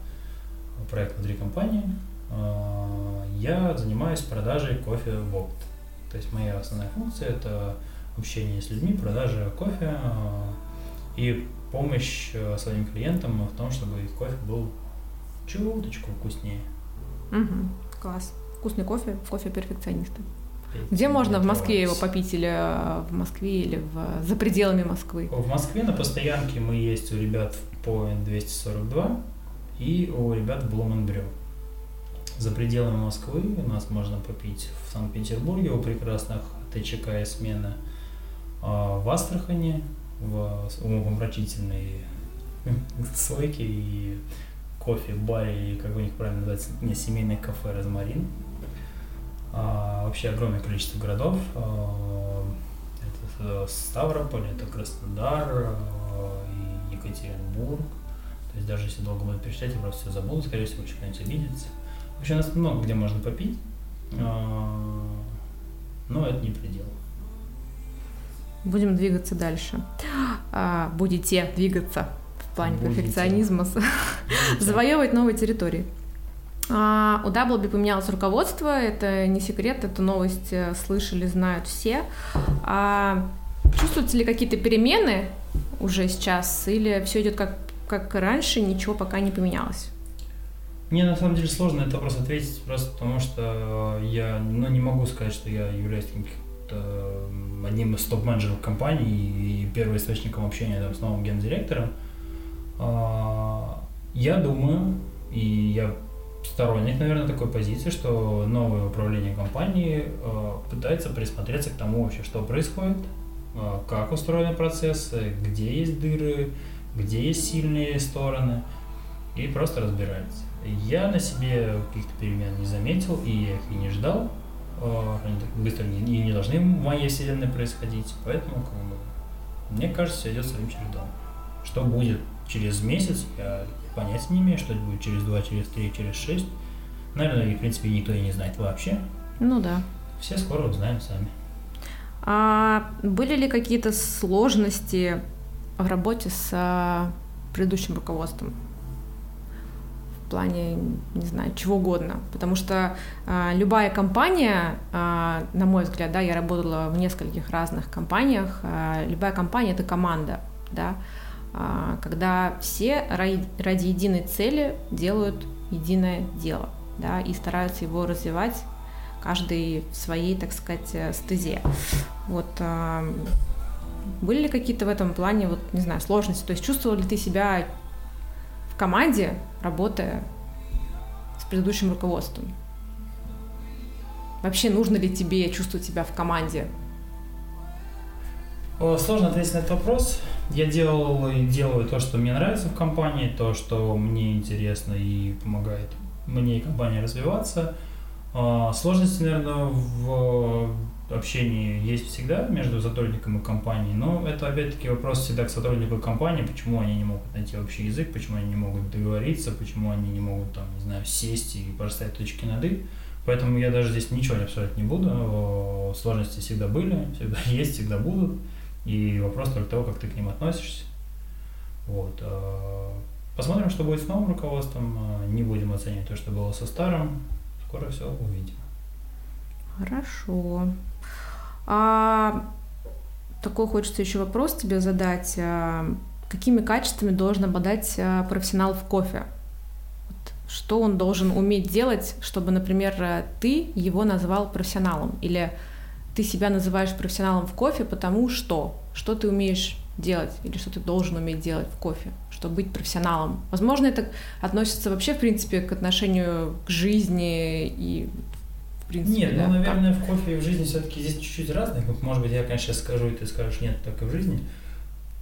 S2: проект внутри компании. Э, Я занимаюсь продажей кофе в опт. То есть моя основная функция это общение с людьми, продажа кофе э, и помощь э, своим клиентам в том, чтобы их кофе был чуточку вкуснее.
S3: Мгм, класс. Вкусный кофе, кофе перфекциониста. Где можно в Москве его попить или в Москве, или в, за пределами Москвы?
S2: В Москве на постоянке мы есть у ребят в Point 242 и у ребят в. За пределами Москвы у нас можно попить в Санкт-Петербурге у прекрасных ТЧК и смена, а в Астрахани, в умопомрачительной сойке и кофе, баре, и как у них правильно называется, не, семейное кафе «Розмарин». А, вообще огромное количество городов. а, это Ставрополь, это Краснодар э, и Екатеринбург. То есть даже если долго буду перечислять, я просто все забуду, скорее всего, еще кто-нибудь обидится. Вообще у нас много где можно попить, э, но это не предел.
S3: Будем двигаться дальше. А, будете двигаться в плане
S2: Будете.
S3: перфекционизма, завоевывать новые территории. А, у WB поменялось руководство, это не секрет, эту новость э, слышали, знают все. А, чувствуются ли какие-то перемены уже сейчас, или все идет как, как раньше, ничего пока не поменялось?
S2: Мне на самом деле сложно этот вопрос ответить, просто потому что я ну, не могу сказать, что я являюсь каким-то м, одним из топ-менеджеров компании и первоисточником общения там, с новым гендиректором. А, Я думаю, и я сторонник, наверное, такой позиции, что новое управление компании э, пытается присмотреться к тому вообще, что происходит, э, как устроены процессы, где есть дыры, где есть сильные стороны, и просто разбирается. Я на себе каких-то перемен не заметил, и я их и не ждал. Э, Они так быстро не, и не должны в моей вселенной происходить, поэтому как бы, мне кажется, все идет своим чередом. Что будет через месяц, я понятия не имею, что будет через два, через три, через шесть. Наверное, в принципе, никто и не знает вообще.
S3: Ну да.
S2: Все скоро узнаем сами.
S3: А были ли какие-то сложности в работе с а, предыдущим руководством? В плане, не знаю, чего угодно. Потому что а, любая компания, а, на мой взгляд, да, я работала в нескольких разных компаниях, а, любая компания это команда, да, а, когда все ради, ради единой цели делают единое дело, да, и стараются его развивать каждый в своей, так сказать, э, стезе. Вот а, были ли какие-то в этом плане, вот, не знаю, сложности? То есть чувствовал ли ты себя в команде, работая с предыдущим руководством? Вообще нужно ли тебе чувствовать себя в команде?
S2: Сложно ответить на этот вопрос. Я делал и делаю то, что мне нравится в компании, то, что мне интересно и помогает мне и компании развиваться. А, сложности, наверное, в общении есть всегда между сотрудником и компанией, но это опять-таки вопрос всегда к сотруднику компании, почему они не могут найти общий язык, почему они не могут договориться, почему они не могут, там, не знаю, сесть и поставить точки над «и». Поэтому я даже здесь ничего не обсуждать не буду. Сложности всегда были, всегда есть, всегда будут. И вопрос только того, как ты к ним относишься. Вот. А, посмотрим, что будет с новым руководством. А, не будем оценивать то, что было со старым скоро все увидим.
S3: Хорошо. А такой хочется еще вопрос тебе задать. А, какими качествами должен обладать а, профессионал в кофе? Что он должен уметь делать, чтобы, например, ты его назвал профессионалом? Или ты себя называешь профессионалом в кофе, потому что? Что ты умеешь делать или что ты должен уметь делать в кофе, чтобы быть профессионалом. Возможно, это относится вообще, в принципе, к отношению к жизни и принципе,
S2: Нет,
S3: да,
S2: ну, наверное, в кофе и в жизни все-таки здесь чуть-чуть разные. Может быть, я, конечно, скажу, и ты скажешь, нет, так и в жизни.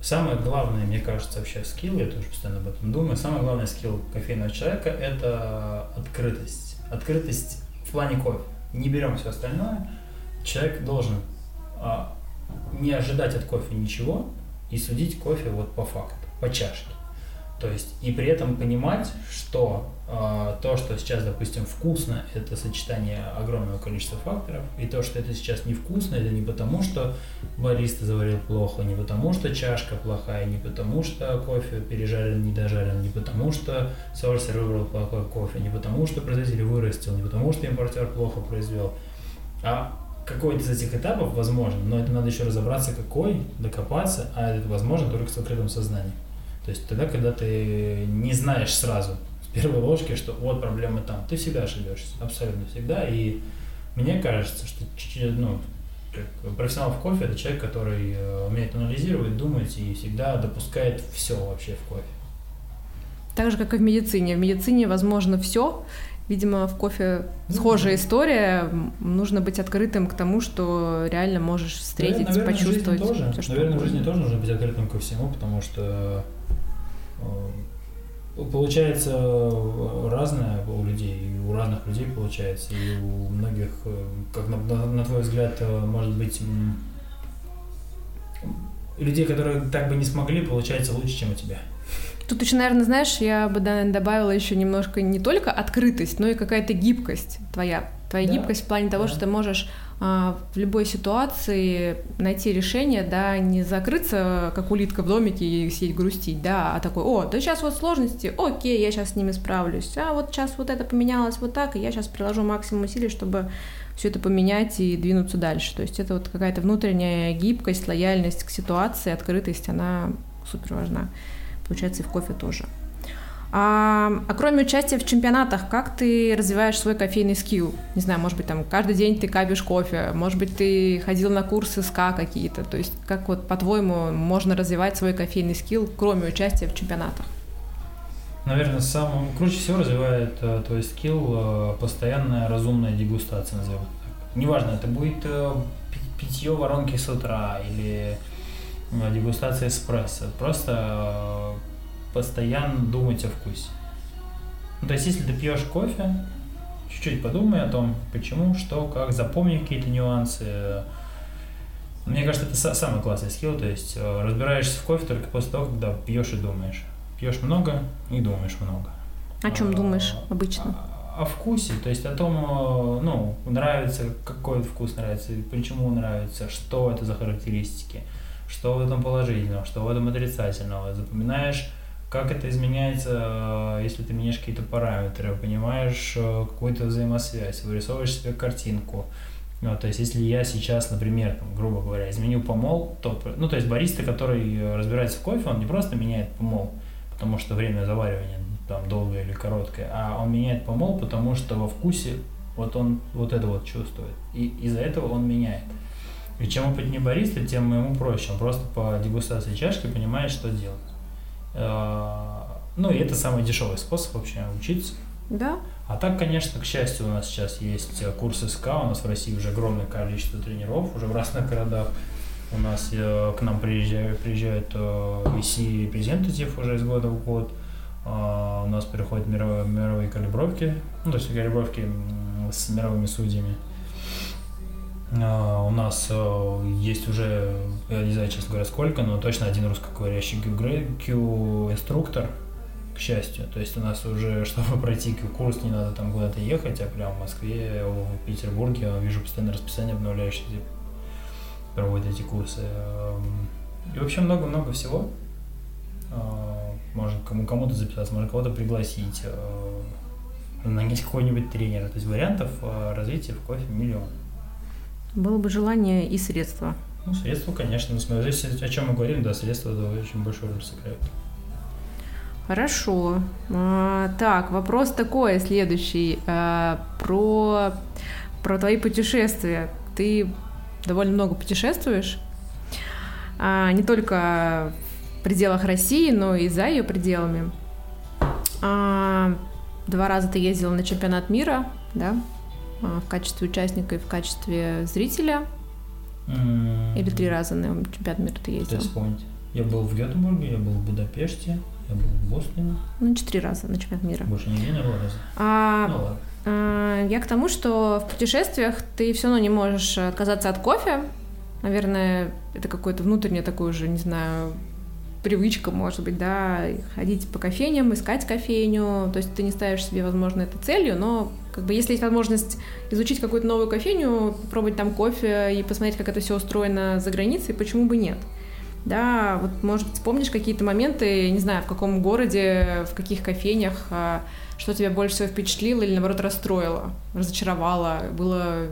S2: Самое главное, мне кажется, вообще скилл, я тоже постоянно об этом думаю, самый главный скилл кофейного человека – это открытость. Открытость в плане кофе. Не берем все остальное. Человек должен а, не ожидать от кофе ничего, и судить кофе вот по факту, по чашке. То есть и при этом понимать, что то, что сейчас, допустим, вкусно, это сочетание огромного количества факторов, и то, что это сейчас невкусно, это не потому, что бариста заварил плохо, не потому, что чашка плохая, не потому, что кофе пережарен, не дожарен, не потому, что сорсер выбрал плохой кофе, не потому, что производитель вырастил, не потому, что импортер плохо произвел, а какой-то из этих этапов возможен, но это надо еще разобраться, какой, докопаться, а это возможно только с открытым сознанием. То есть тогда, когда ты не знаешь сразу с первой ложки, что вот проблема там, ты всегда ошибешься, абсолютно всегда. И мне кажется, что ну, как профессионал в кофе это человек, который э, умеет анализировать, думать и всегда допускает все вообще в кофе.
S3: Так же, как и в медицине. В медицине возможно все, Видимо, в кофе ну, схожая история. Нужно быть открытым к тому, что реально можешь встретить, наверное, почувствовать.
S2: Тоже.
S3: Все,
S2: наверное, в жизни тоже нужно быть открытым ко всему, потому что э, получается разное у людей, и у разных людей получается, и у многих, э, как на, на, на твой взгляд, э, может быть, людей, которые так бы не смогли, получается лучше, чем у тебя.
S3: Тут еще, наверное, знаешь, я бы добавила еще немножко не только открытость, но и какая-то гибкость твоя. Твоя да. гибкость в плане того, да. что ты можешь а, в любой ситуации найти решение, да, не закрыться, как улитка в домике и сидеть грустить, да, а такой, о, да сейчас вот сложности, окей, я сейчас с ними справлюсь, а вот сейчас вот это поменялось вот так, и я сейчас приложу максимум усилий, чтобы все это поменять и двинуться дальше. То есть это вот какая-то внутренняя гибкость, лояльность к ситуации, открытость, она супер важна получается, и в кофе тоже. А, а кроме участия в чемпионатах, как ты развиваешь свой кофейный скилл? Не знаю, может быть, там каждый день ты капишь кофе, может быть, ты ходил на курсы СКА какие-то. То есть, как вот, по-твоему, можно развивать свой кофейный скилл, кроме участия в чемпионатах?
S2: Наверное, самым круче всего развивает э, твой скилл э, постоянная разумная дегустация, назовем так. Неважно, это будет э, питье воронки с утра или дегустация эспрессо. Просто э, постоянно думать о вкусе. Ну, то есть, если ты пьешь кофе, чуть-чуть подумай о том, почему, что, как, запомни какие-то нюансы. Мне кажется, это самый классный скилл, то есть э, разбираешься в кофе только после того, когда пьешь и думаешь. Пьешь много и думаешь много.
S3: О чем а, думаешь обычно?
S2: о вкусе, то есть о том, э, ну, нравится, какой вкус нравится, почему нравится, что это за характеристики, что в этом положительного, что в этом отрицательного. Запоминаешь, как это изменяется, э, если ты меняешь какие-то параметры, понимаешь э, какую-то взаимосвязь, вырисовываешь себе картинку. Ну, то есть, если я сейчас, например, там, грубо говоря, изменю помол, то, ну, то есть, бариста, который разбирается в кофе, он не просто меняет помол, потому что время заваривания там долгое или короткое, а он меняет помол, потому что во вкусе вот он вот это вот чувствует. И из-за этого он меняет. И чем опытнее бариста, тем ему проще. Он просто по дегустации чашки понимает, что делать. Э, ну, и это самый дешевый способ вообще учиться.
S3: Да.
S2: А так, конечно, к счастью, у нас сейчас есть курсы СКА, у нас в России уже огромное количество тренеров, уже в разных городах. У нас э, к нам приезжают, приезжают э, VC презентатив уже из года в год. Uh, у нас приходят мировые, мировые калибровки, ну, то есть калибровки с мировыми судьями. Uh, у нас uh, есть уже, я не знаю, честно говоря, сколько, но точно один русскоговорящий Q-инструктор, к счастью. То есть у нас уже, чтобы пройти Q-курс, не надо там куда-то ехать, а прямо в Москве, в Петербурге я вижу постоянное расписание обновляющееся, проводят эти курсы. И вообще много-много всего можно кому кому-то записаться, можно кого-то пригласить, э, нанять какого-нибудь тренера. То есть вариантов э, развития в кофе миллион.
S3: Было бы желание и средства.
S2: Ну, средства, конечно. Смотри, о чем мы говорим, да, средства да, очень большую роль сыграют.
S3: Хорошо. А, так, вопрос такой следующий. А, про, про твои путешествия. Ты довольно много путешествуешь. А, не только пределах России, но и за ее пределами. А, два раза ты ездила на чемпионат мира, да, в качестве участника и в качестве зрителя. Mm. Или три раза на чемпионат мира ты ездил?
S2: Вспомнить. Я был в Гетеборге, я был в Будапеште, я был в Бостоне.
S3: Ну, четыре раза на чемпионат мира.
S2: Больше нигде не было раза?
S3: А, ну, ладно. А, я к тому, что в путешествиях ты все равно не можешь отказаться от кофе. Наверное, это какое-то внутреннее такое уже, не знаю, привычка, может быть, да, ходить по кофейням, искать кофейню, то есть ты не ставишь себе, возможно, это целью, но как бы если есть возможность изучить какую-то новую кофейню, попробовать там кофе и посмотреть, как это все устроено за границей, почему бы нет? Да, вот, может, вспомнишь какие-то моменты, не знаю, в каком городе, в каких кофейнях, а, что тебя больше всего впечатлило или, наоборот, расстроило, разочаровало, было...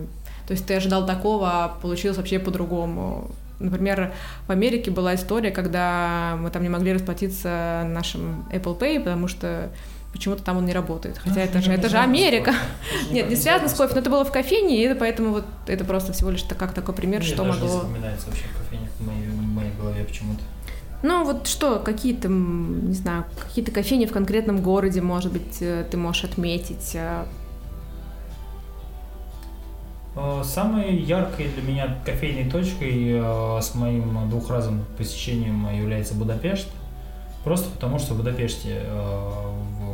S3: То есть ты ожидал такого, а получилось вообще по-другому. Например, в Америке была история, когда мы там не могли расплатиться нашим Apple Pay, потому что почему-то там он не работает. Хотя это же, это же Америка. Нет, не связано с кофе, но это было в кофейне, и поэтому вот это просто всего лишь как такой пример, что могло...
S2: вспоминается вообще кофейня в моей, голове почему-то.
S3: Ну вот что, какие-то, не знаю, какие-то кофейни в конкретном городе, может быть, э, ты можешь отметить, э,
S2: Э, самой яркой для меня кофейной точкой с моим двухразовым посещением является Будапешт. Просто потому, что в Будапеште,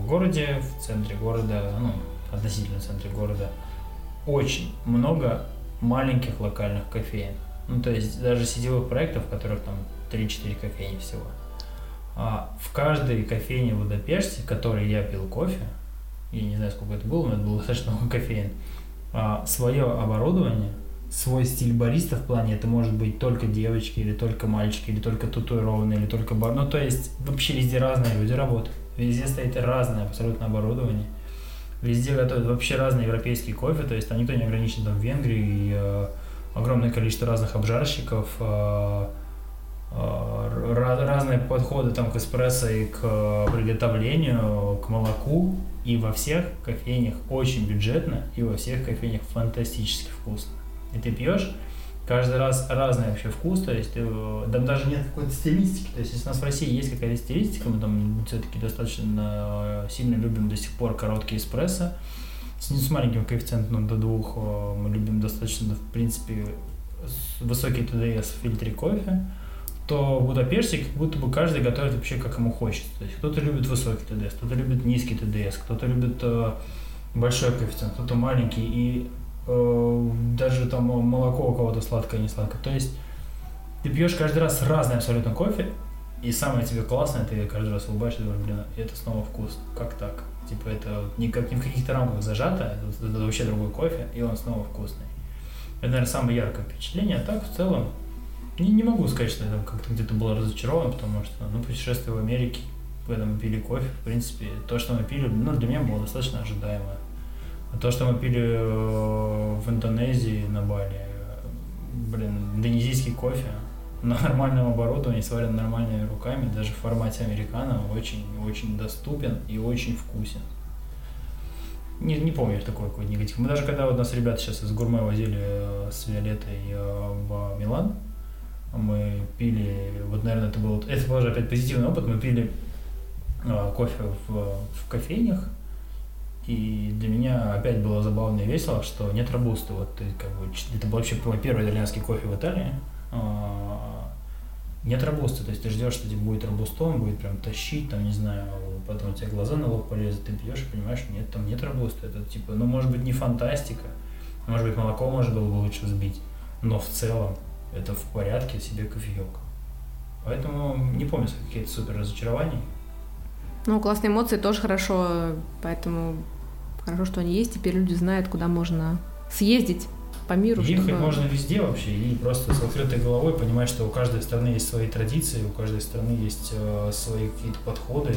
S2: в городе, в центре города, ну, относительно центре города, очень много маленьких локальных кофеин. Ну, то есть даже сетевых проектов, в которых там 3-4 кофейни всего. А в каждой кофейне в Будапеште, в которой я пил кофе, я не знаю, сколько это было, но это было достаточно много кофеин, а, свое оборудование, свой стиль бариста в плане, это может быть только девочки, или только мальчики, или только татуированные, или только бар. Ну, то есть вообще везде разные люди работают. Везде стоит разное абсолютно оборудование. Везде готовят вообще разный европейский кофе, то есть там никто не ограничен там в Венгрии, и, э, огромное количество разных обжарщиков, э, э, разные подходы там к эспрессо и к приготовлению, к молоку. И во всех кофейнях очень бюджетно, и во всех кофейнях фантастически вкусно. И ты пьешь, каждый раз разный вообще вкус, то есть э, там даже нет какой-то стилистики. То есть если у нас в России есть какая-то стилистика, мы там все-таки достаточно сильно любим до сих пор короткие эспрессо, с, с маленьким коэффициентом до двух э, мы любим достаточно, в принципе, высокий ТДС в фильтре кофе то в Будапеште как будто бы каждый готовит вообще как ему хочется. То есть кто-то любит высокий ТДС, кто-то любит низкий ТДС, кто-то любит э, большой коэффициент, кто-то маленький, и э, даже там молоко у кого-то сладкое, не сладкое. То есть ты пьешь каждый раз разный абсолютно кофе, и самое тебе классное, ты каждый раз улыбаешься думаешь, блин, это снова вкус, как так? Типа это никак ни в каких-то рамках зажато, это, это вообще другой кофе, и он снова вкусный. Это, наверное, самое яркое впечатление. А так, в целом, не, не могу сказать, что я там как-то где-то был разочарован, потому что, ну, путешествие в Америке, когда мы пили кофе, в принципе, то, что мы пили, ну, для меня было достаточно ожидаемо. А то, что мы пили э, в Индонезии на Бали, блин, индонезийский кофе на нормальном оборудовании, сварен нормальными руками, даже в формате американо, очень-очень доступен и очень вкусен. Не, не помню такой какой негатив. Мы даже когда вот нас ребята сейчас из гурме возили э, с Виолеттой э, в Милан, мы пили, вот, наверное, это был, это был уже опять позитивный опыт, мы пили кофе в, в кофейнях, и для меня опять было забавно и весело, что нет робусты. Вот как бы, это был вообще мой первый итальянский кофе в Италии. А, нет робусты, то есть ты ждешь, что тебе будет робустом, будет прям тащить, там, не знаю, потом у тебя глаза на лоб полезут, ты пьешь и понимаешь, нет, там нет робусты. Это типа, ну, может быть, не фантастика, может быть, молоко можно было бы лучше взбить, но в целом это в порядке себе кофеек. Поэтому не помню какие-то супер разочарования.
S3: Ну, классные эмоции тоже хорошо, поэтому хорошо, что они есть. Теперь люди знают, куда можно съездить по миру.
S2: Ехать чтобы... можно везде вообще, и просто с открытой головой понимать, что у каждой страны есть свои традиции, у каждой страны есть э, свои какие-то подходы,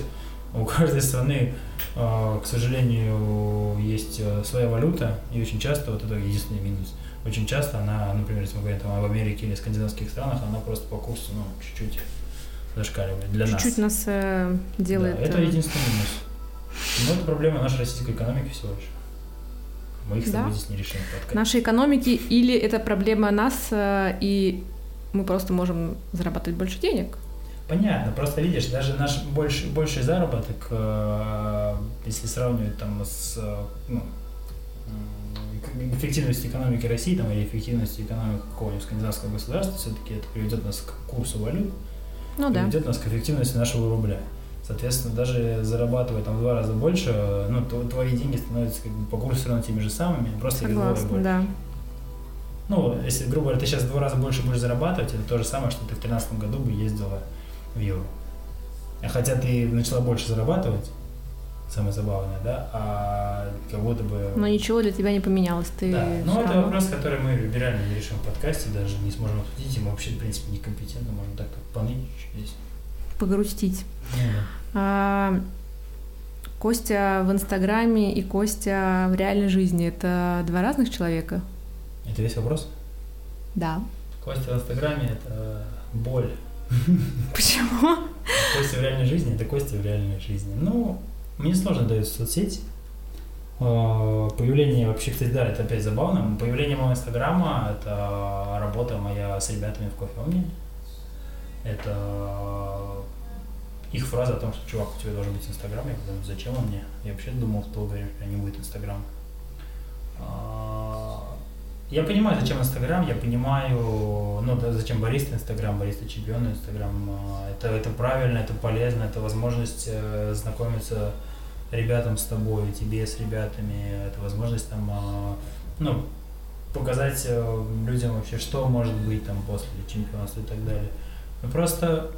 S2: у каждой страны, э, к сожалению, есть э, своя валюта, и очень часто, вот это единственный минус, очень часто она, например, если мы говорим там, об Америке или скандинавских странах, она просто по курсу, ну, чуть-чуть зашкаливает для
S3: Чуть-чуть нас, нас э, делает...
S2: Да, это э... единственный минус. Но это проблема нашей российской экономики всего лишь. Мы их с тобой здесь не решим.
S3: Нашей экономики или это проблема нас, э, и мы просто можем зарабатывать больше денег?
S2: Понятно, просто видишь, даже наш больше, больший заработок, э, если сравнивать там с ну, эффективностью экономики России там, или эффективностью экономики какого-нибудь скандинавского государства, все-таки это приведет нас к курсу валют,
S3: ну, приведет
S2: да. нас к эффективности нашего рубля. Соответственно, даже зарабатывая там в два раза больше, ну, твои деньги становятся как бы по курсу все равно теми же самыми, просто
S3: Согласна, больше. да.
S2: Ну, если, грубо говоря, ты сейчас в два раза больше будешь зарабатывать, это то же самое, что ты в 2013 году бы ездила в евро. А хотя ты начала больше зарабатывать, самое забавное, да, а как будто бы...
S3: Но ничего для тебя не поменялось, ты...
S2: Да, ну это равно... вопрос, который мы реально не решим в подкасте, даже не сможем обсудить, и мы вообще, в принципе, некомпетентны, можем так поныть здесь.
S3: Погрустить. А, Костя в Инстаграме и Костя в реальной жизни – это два разных человека?
S2: Это весь вопрос?
S3: Да.
S2: Костя в Инстаграме – это боль.
S3: Почему?
S2: Костя в реальной жизни – это Костя в реальной жизни. Ну, мне сложно дается соцсеть. А, появление вообще, кстати, да, это опять забавно. Появление моего инстаграма – это работа моя с ребятами в кофе Это их фраза о том, что чувак, у тебя должен быть Инстаграм, я подумал, зачем он мне? Я вообще думал в то время, что не будет Инстаграм. А, я понимаю, зачем Инстаграм, я понимаю, ну, да, зачем бариста Инстаграм, бариста чемпион Инстаграм. А, это, это правильно, это полезно, это возможность э, знакомиться ребятам с тобой, тебе с ребятами, это возможность там, а, ну, показать э, людям вообще, что может быть там после чемпионства и так далее. Ну, просто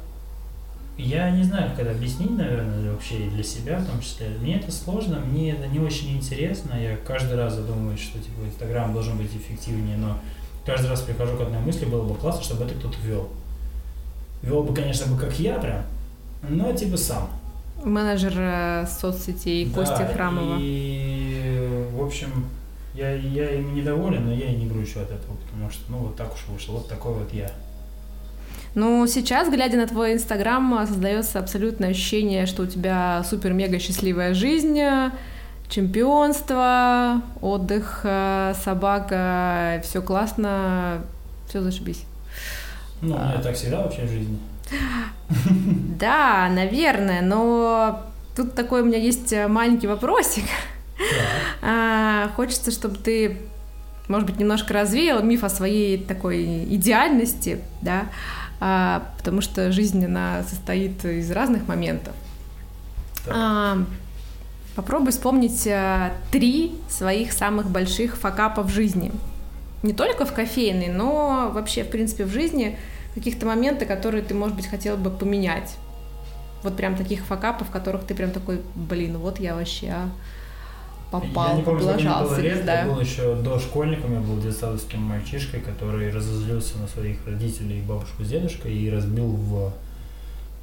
S2: я не знаю, как это объяснить, наверное, вообще и для себя в том числе. Мне это сложно, мне это не очень интересно. Я каждый раз задумываюсь, что типа Инстаграм должен быть эффективнее, но каждый раз прихожу к одной мысли, было бы классно, чтобы это кто-то вел. Вел бы, конечно, бы как я прям, но типа сам.
S3: Менеджер э, соцсетей да, Костя Храмова.
S2: И, в общем, я, я им недоволен, но я и не грущу от этого, потому что, ну, вот так уж вышло, вот такой вот я.
S3: Ну, сейчас, глядя на твой Инстаграм, создается абсолютное ощущение, что у тебя супер-мега счастливая жизнь, чемпионство, отдых, э, собака, все классно, все зашибись.
S2: Ну, у меня а. так всегда вообще в жизни.
S3: Да, наверное, но тут такой у меня есть маленький вопросик. А, хочется, чтобы ты, может быть, немножко развеял миф о своей такой идеальности, да, а, потому что жизнь, она состоит из разных моментов. А, попробуй вспомнить а, три своих самых больших факапа в жизни. Не только в кофейной, но вообще, в принципе, в жизни каких-то моменты, которые ты, может быть, хотел бы поменять. Вот прям таких факапов, которых ты прям такой, блин, вот я вообще а, попал,
S2: я не помню, мне было
S3: облажался
S2: лет,
S3: весь,
S2: я
S3: да.
S2: был еще дошкольником, я был детсадовским мальчишкой, который разозлился на своих родителей, бабушку с дедушкой, и разбил в,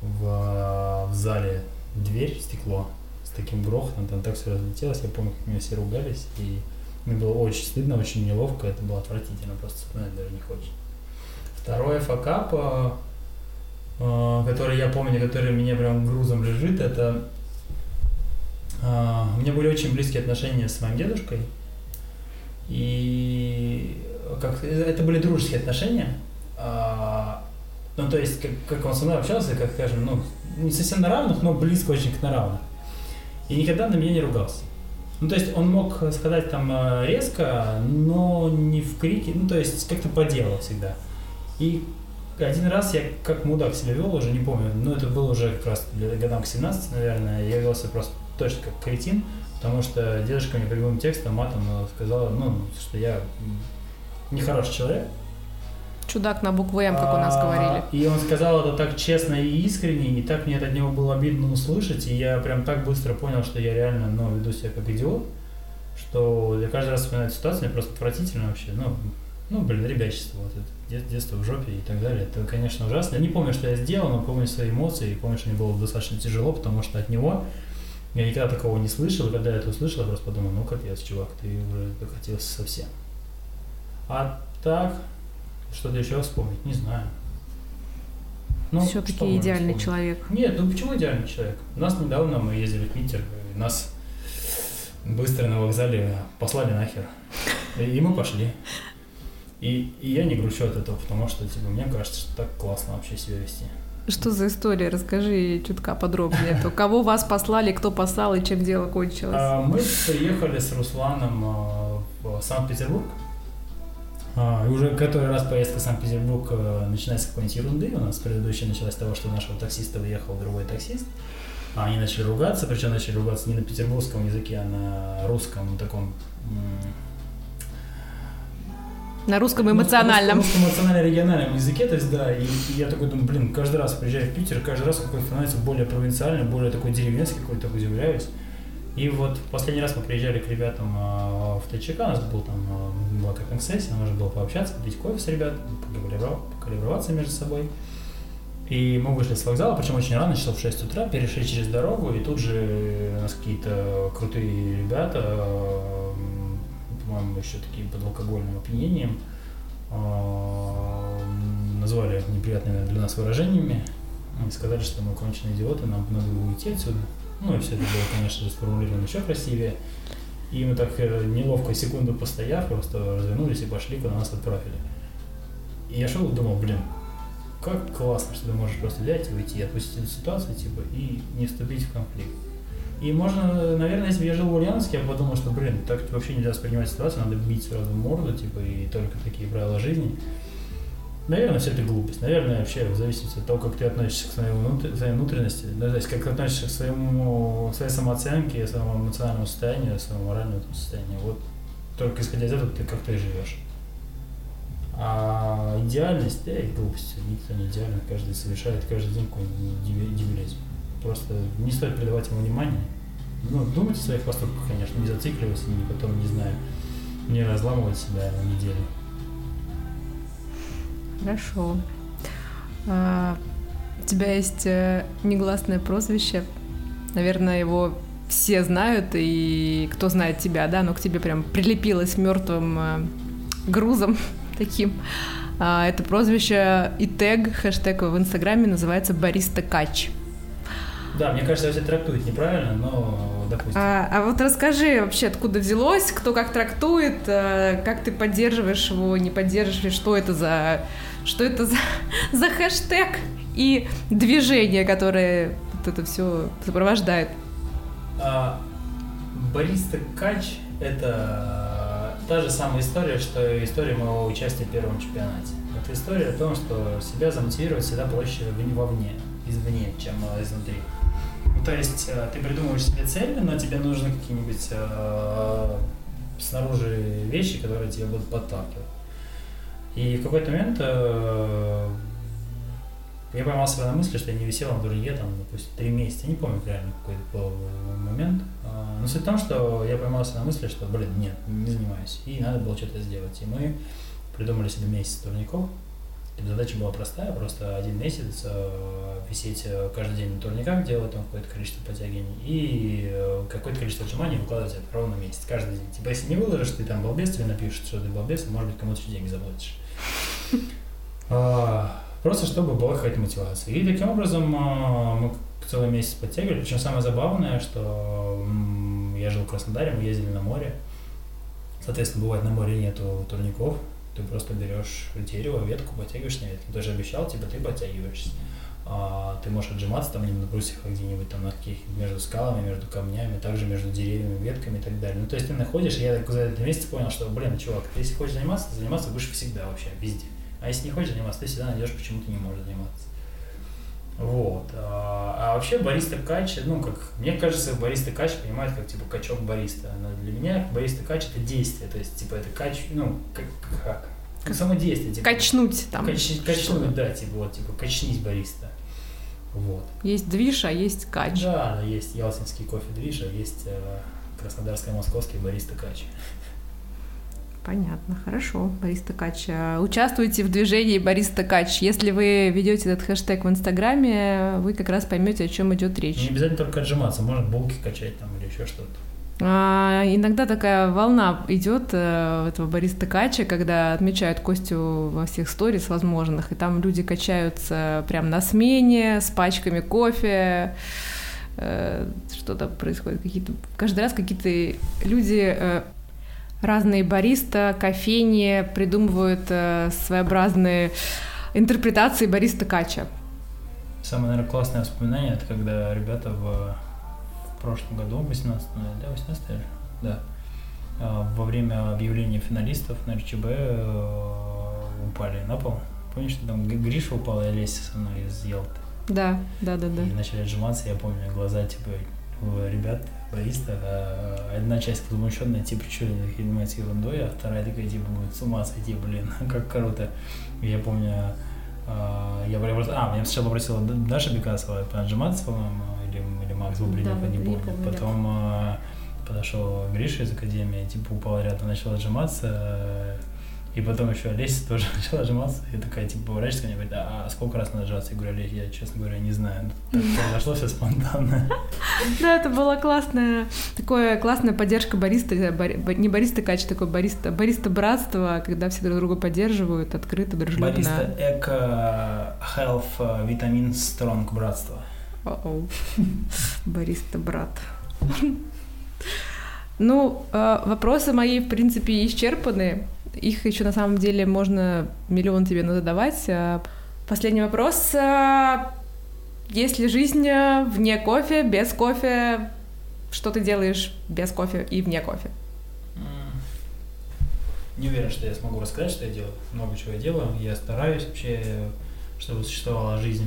S2: в, в зале дверь, стекло с таким грохотом, там так все разлетелось, я помню, как меня все ругались, и мне было очень стыдно, очень неловко, это было отвратительно, просто вспоминать даже не хочется. Второе факап, э, э, который я помню, который мне прям грузом лежит, это у меня были очень близкие отношения с моим дедушкой, и как, это были дружеские отношения, а, ну, то есть, как, как он со мной общался, как, скажем, ну, не совсем на равных, но близко очень к на равных. И никогда на меня не ругался. Ну, то есть, он мог сказать там э, резко, но не в крике, ну, то есть, как-то по делу всегда. И один раз я как мудак себя вел, уже не помню, но это было уже как раз годам к 17, наверное, я велся просто точно как кретин, потому что дедушка мне прямым текстом, матом э, сказала, ну, что я нехороший человек,
S3: Чудак на букву М, как у нас
S2: а,
S3: говорили.
S2: И он сказал это так честно и искренне, и так мне от него было обидно услышать, и я прям так быстро понял, что я реально, ну, веду себя как идиот, что я каждый раз вспоминаю эту ситуацию, мне просто отвратительно вообще, ну, ну, блин, ребячество, вот это, дет- детство в жопе и так далее, это, конечно, ужасно. Я не помню, что я сделал, но помню свои эмоции, и помню, что мне было достаточно тяжело, потому что от него я никогда такого не слышал, и когда я это услышал, я просто подумал, ну, капец, чувак, ты уже докатился совсем. А так, что-то еще вспомнить, не знаю. Ну,
S3: Все-таки идеальный
S2: вспомнить?
S3: человек.
S2: Нет, ну почему идеальный человек? У нас недавно мы ездили в Питер, и нас быстро на вокзале послали нахер. И, и мы пошли. И, и я не грущу от этого, потому что, типа, мне кажется, что так классно вообще себя вести.
S3: Что за история? Расскажи чутка подробнее. То кого вас послали, кто послал и чем дело кончилось?
S2: А, Мы приехали с Русланом а, в Санкт-Петербург. А, И уже который раз поездка в Санкт-Петербург а, начинается с какой-нибудь ерунды. У нас предыдущая началась с того, что у нашего таксиста выехал другой таксист. А Они начали ругаться, причем начали ругаться не на петербургском языке, а на русском таком
S3: На русском эмоциональном.
S2: На русском эмоционально-региональном языке, то есть, да, и, и я такой думаю, блин, каждый раз приезжаю в Питер, каждый раз какой-то становится более провинциальный, более такой деревенский какой-то, удивляюсь. И вот последний раз мы приезжали к ребятам а, в ТЧК, у нас был там а, была как сессия, нужно было пообщаться, попить кофе с покалибров- покалиброваться между собой. И мы вышли с вокзала, причем очень рано, часов в 6 утра, перешли через дорогу, и тут же у нас какие-то крутые ребята, а, по-моему, еще такие под алкогольным опьянением, а, назвали неприятными для нас выражениями, и сказали, что мы конченые идиоты, нам надо уйти отсюда. Ну и все это было, конечно сформулировано еще красивее. И мы так э, неловко секунду постояв, просто развернулись и пошли, куда нас отправили. И я шел и думал, блин, как классно, что ты можешь просто взять и уйти, отпустить эту ситуацию, типа, и не вступить в конфликт. И можно, наверное, если бы я жил в Ульяновске, я бы подумал, что, блин, так вообще нельзя воспринимать ситуацию, надо бить сразу морду, типа, и только такие правила жизни. Наверное, все это глупость. Наверное, вообще в зависимости от того, как ты относишься к своей, внутр- своей внутренности, да, то есть как ты относишься к своему, своей самооценке, своему эмоциональному состоянию, своему моральному состоянию. Вот только исходя из этого ты как-то и живешь. А идеальность, да, и глупость. Никто не идеален, каждый совершает каждый день какой-нибудь дивилизм. Просто не стоит придавать ему внимания. Ну, думать о своих поступках, конечно, не зацикливаться, и потом, не знаю, не разламывать себя неделю.
S3: Хорошо. А, у тебя есть э, негласное прозвище. Наверное, его все знают, и кто знает тебя, да, но к тебе прям прилепилось мертвым э, грузом таким. А, это прозвище и тег, хэштег в Инстаграме называется Бариста Кач.
S2: Да, мне кажется, все трактуют неправильно, но допустим.
S3: А, а вот расскажи вообще, откуда взялось, кто как трактует, э, как ты поддерживаешь его, не поддерживаешь, что это за, что это за, за хэштег и движение, которое вот это все сопровождает.
S2: А, Бариста Кач – это та же самая история, что и история моего участия в первом чемпионате. Это история о том, что себя замотивировать всегда проще вне- вовне, извне, чем э, изнутри. Ну, то есть э, ты придумываешь себе цели, но тебе нужны какие-нибудь э, снаружи вещи, которые тебя будут подталкивать. И в какой-то момент э, Я поймал себя на мысли, что я не висел на турнике, там, допустим, три месяца, не помню реально какой был момент. А, но суть в том, что я поймал себя на мысли, что, блин, нет, не занимаюсь, и надо было что-то сделать. И мы придумали себе месяц турников, Задача была простая, просто один месяц э, висеть э, каждый день на турниках, делать там какое-то количество подтягиваний и э, какое-то количество отжиманий выкладывать это ровно месяц, каждый день. Типа, если не выложишь, ты там балбес, тебе напишут, что ты балбес, и, может быть, кому-то еще деньги заплатишь. А, просто чтобы была какая-то мотивация. И таким образом а, мы целый месяц подтягивали. Причем самое забавное, что я жил в Краснодаре, мы ездили на море. Соответственно, бывает на море нету турников, ты просто берешь дерево, ветку, подтягиваешь на ветке. Даже обещал, типа ты подтягиваешься. А, ты можешь отжиматься там на брусьях, где-нибудь там на каких между скалами, между камнями, также между деревьями, ветками и так далее. Ну, то есть ты находишь, я так за этот месяц понял, что, блин, чувак, ты если хочешь заниматься, ты заниматься будешь всегда вообще, везде. А если не хочешь заниматься, ты всегда найдешь, почему ты не можешь заниматься. Вот. А, а вообще бариста кач, ну, как, мне кажется, бариста кач понимает как, типа, качок бариста. Но для меня бариста кач это действие, то есть, типа, это кач, ну, как, как, как само действие. Типа,
S3: качнуть там.
S2: Кач, качнуть, да, типа, вот, типа, качнись бариста. Вот.
S3: Есть движ, а есть кач.
S2: Да, есть ялтинский кофе движ, а есть э, краснодарско-московский бариста кач.
S3: Понятно, хорошо, Борис Токач. Участвуйте в движении Борис Токач. Если вы ведете этот хэштег в Инстаграме, вы как раз поймете, о чем идет речь.
S2: Не обязательно только отжиматься, можно булки качать там или еще что-то.
S3: А, иногда такая волна идет э, этого Бориса Токача, когда отмечают Костю во всех сторис возможных, и там люди качаются прям на смене с пачками кофе, э, что-то происходит, какие-то каждый раз какие-то люди э, разные бариста, кофейни придумывают э, своеобразные интерпретации бариста кача.
S2: Самое, наверное, классное воспоминание, это когда ребята в, в прошлом году, 18 да, 18 да, э, во время объявления финалистов на РЧБ э, упали на пол. Помнишь, что там Гриша упал и Олеся со мной из Елты?
S3: Да, да, да, да.
S2: И начали отжиматься, я помню, глаза типа ребят бариста, а одна часть возмущенная, типа, что занимается ерундой, а вторая такая, типа, будет с ума сойти, блин, как круто. Я помню, а, я просто, а, меня сначала попросила Даша Бекасова поотжиматься, по-моему, или, или Макс Бубринев, да, не помню. Потом да. подошел Гриша из Академии, типа, упал рядом, начал отжиматься, и потом еще Олеся тоже начала отжиматься. И такая, типа, поворачивается ко мне говорит, а, а сколько раз надо отжаться? Я говорю, Олеся, я, честно говоря, не знаю. Так произошло все спонтанно.
S3: Да, это была классная, такое классная поддержка бариста, не бариста кач, такой бариста, бариста братства, когда все друг друга поддерживают, открыто, дружелюбно.
S2: Бариста эко, health, витамин, стронг братство.
S3: Бариста брат. Ну, э, вопросы мои, в принципе, исчерпаны. Их еще на самом деле можно миллион тебе задавать. А последний вопрос. А есть ли жизнь вне кофе, без кофе? Что ты делаешь без кофе и вне кофе?
S2: Не уверен, что я смогу рассказать, что я делаю. Много чего я делаю. Я стараюсь вообще, чтобы существовала жизнь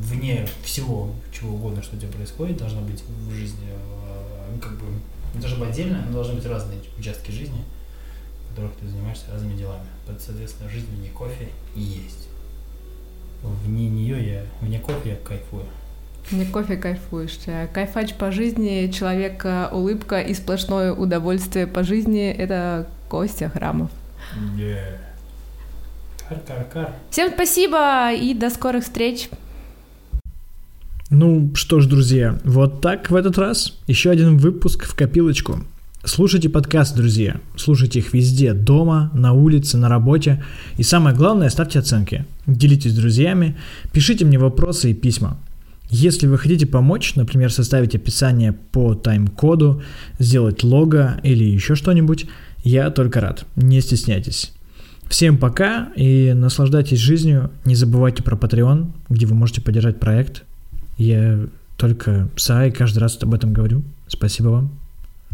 S2: вне всего, чего угодно, что у тебя происходит. Должна быть в жизни, а, как бы, быть отдельно, но должны быть разные участки жизни которых ты занимаешься разными делами. Соответственно, жизнь вне кофе и есть. Вне нее я, вне кофе я кайфую.
S3: Вне кофе кайфуешь. Кайфач по жизни, человек э, улыбка и сплошное удовольствие по жизни — это Костя Храмов.
S2: Yeah. Кар-кар-кар.
S3: Всем спасибо и до скорых встреч.
S1: Ну что ж, друзья, вот так в этот раз. Еще один выпуск в копилочку. Слушайте подкаст, друзья. Слушайте их везде, дома, на улице, на работе. И самое главное, ставьте оценки. Делитесь с друзьями, пишите мне вопросы и письма. Если вы хотите помочь, например, составить описание по тайм-коду, сделать лого или еще что-нибудь, я только рад. Не стесняйтесь. Всем пока и наслаждайтесь жизнью. Не забывайте про Patreon, где вы можете поддержать проект. Я только за и каждый раз об этом говорю. Спасибо вам.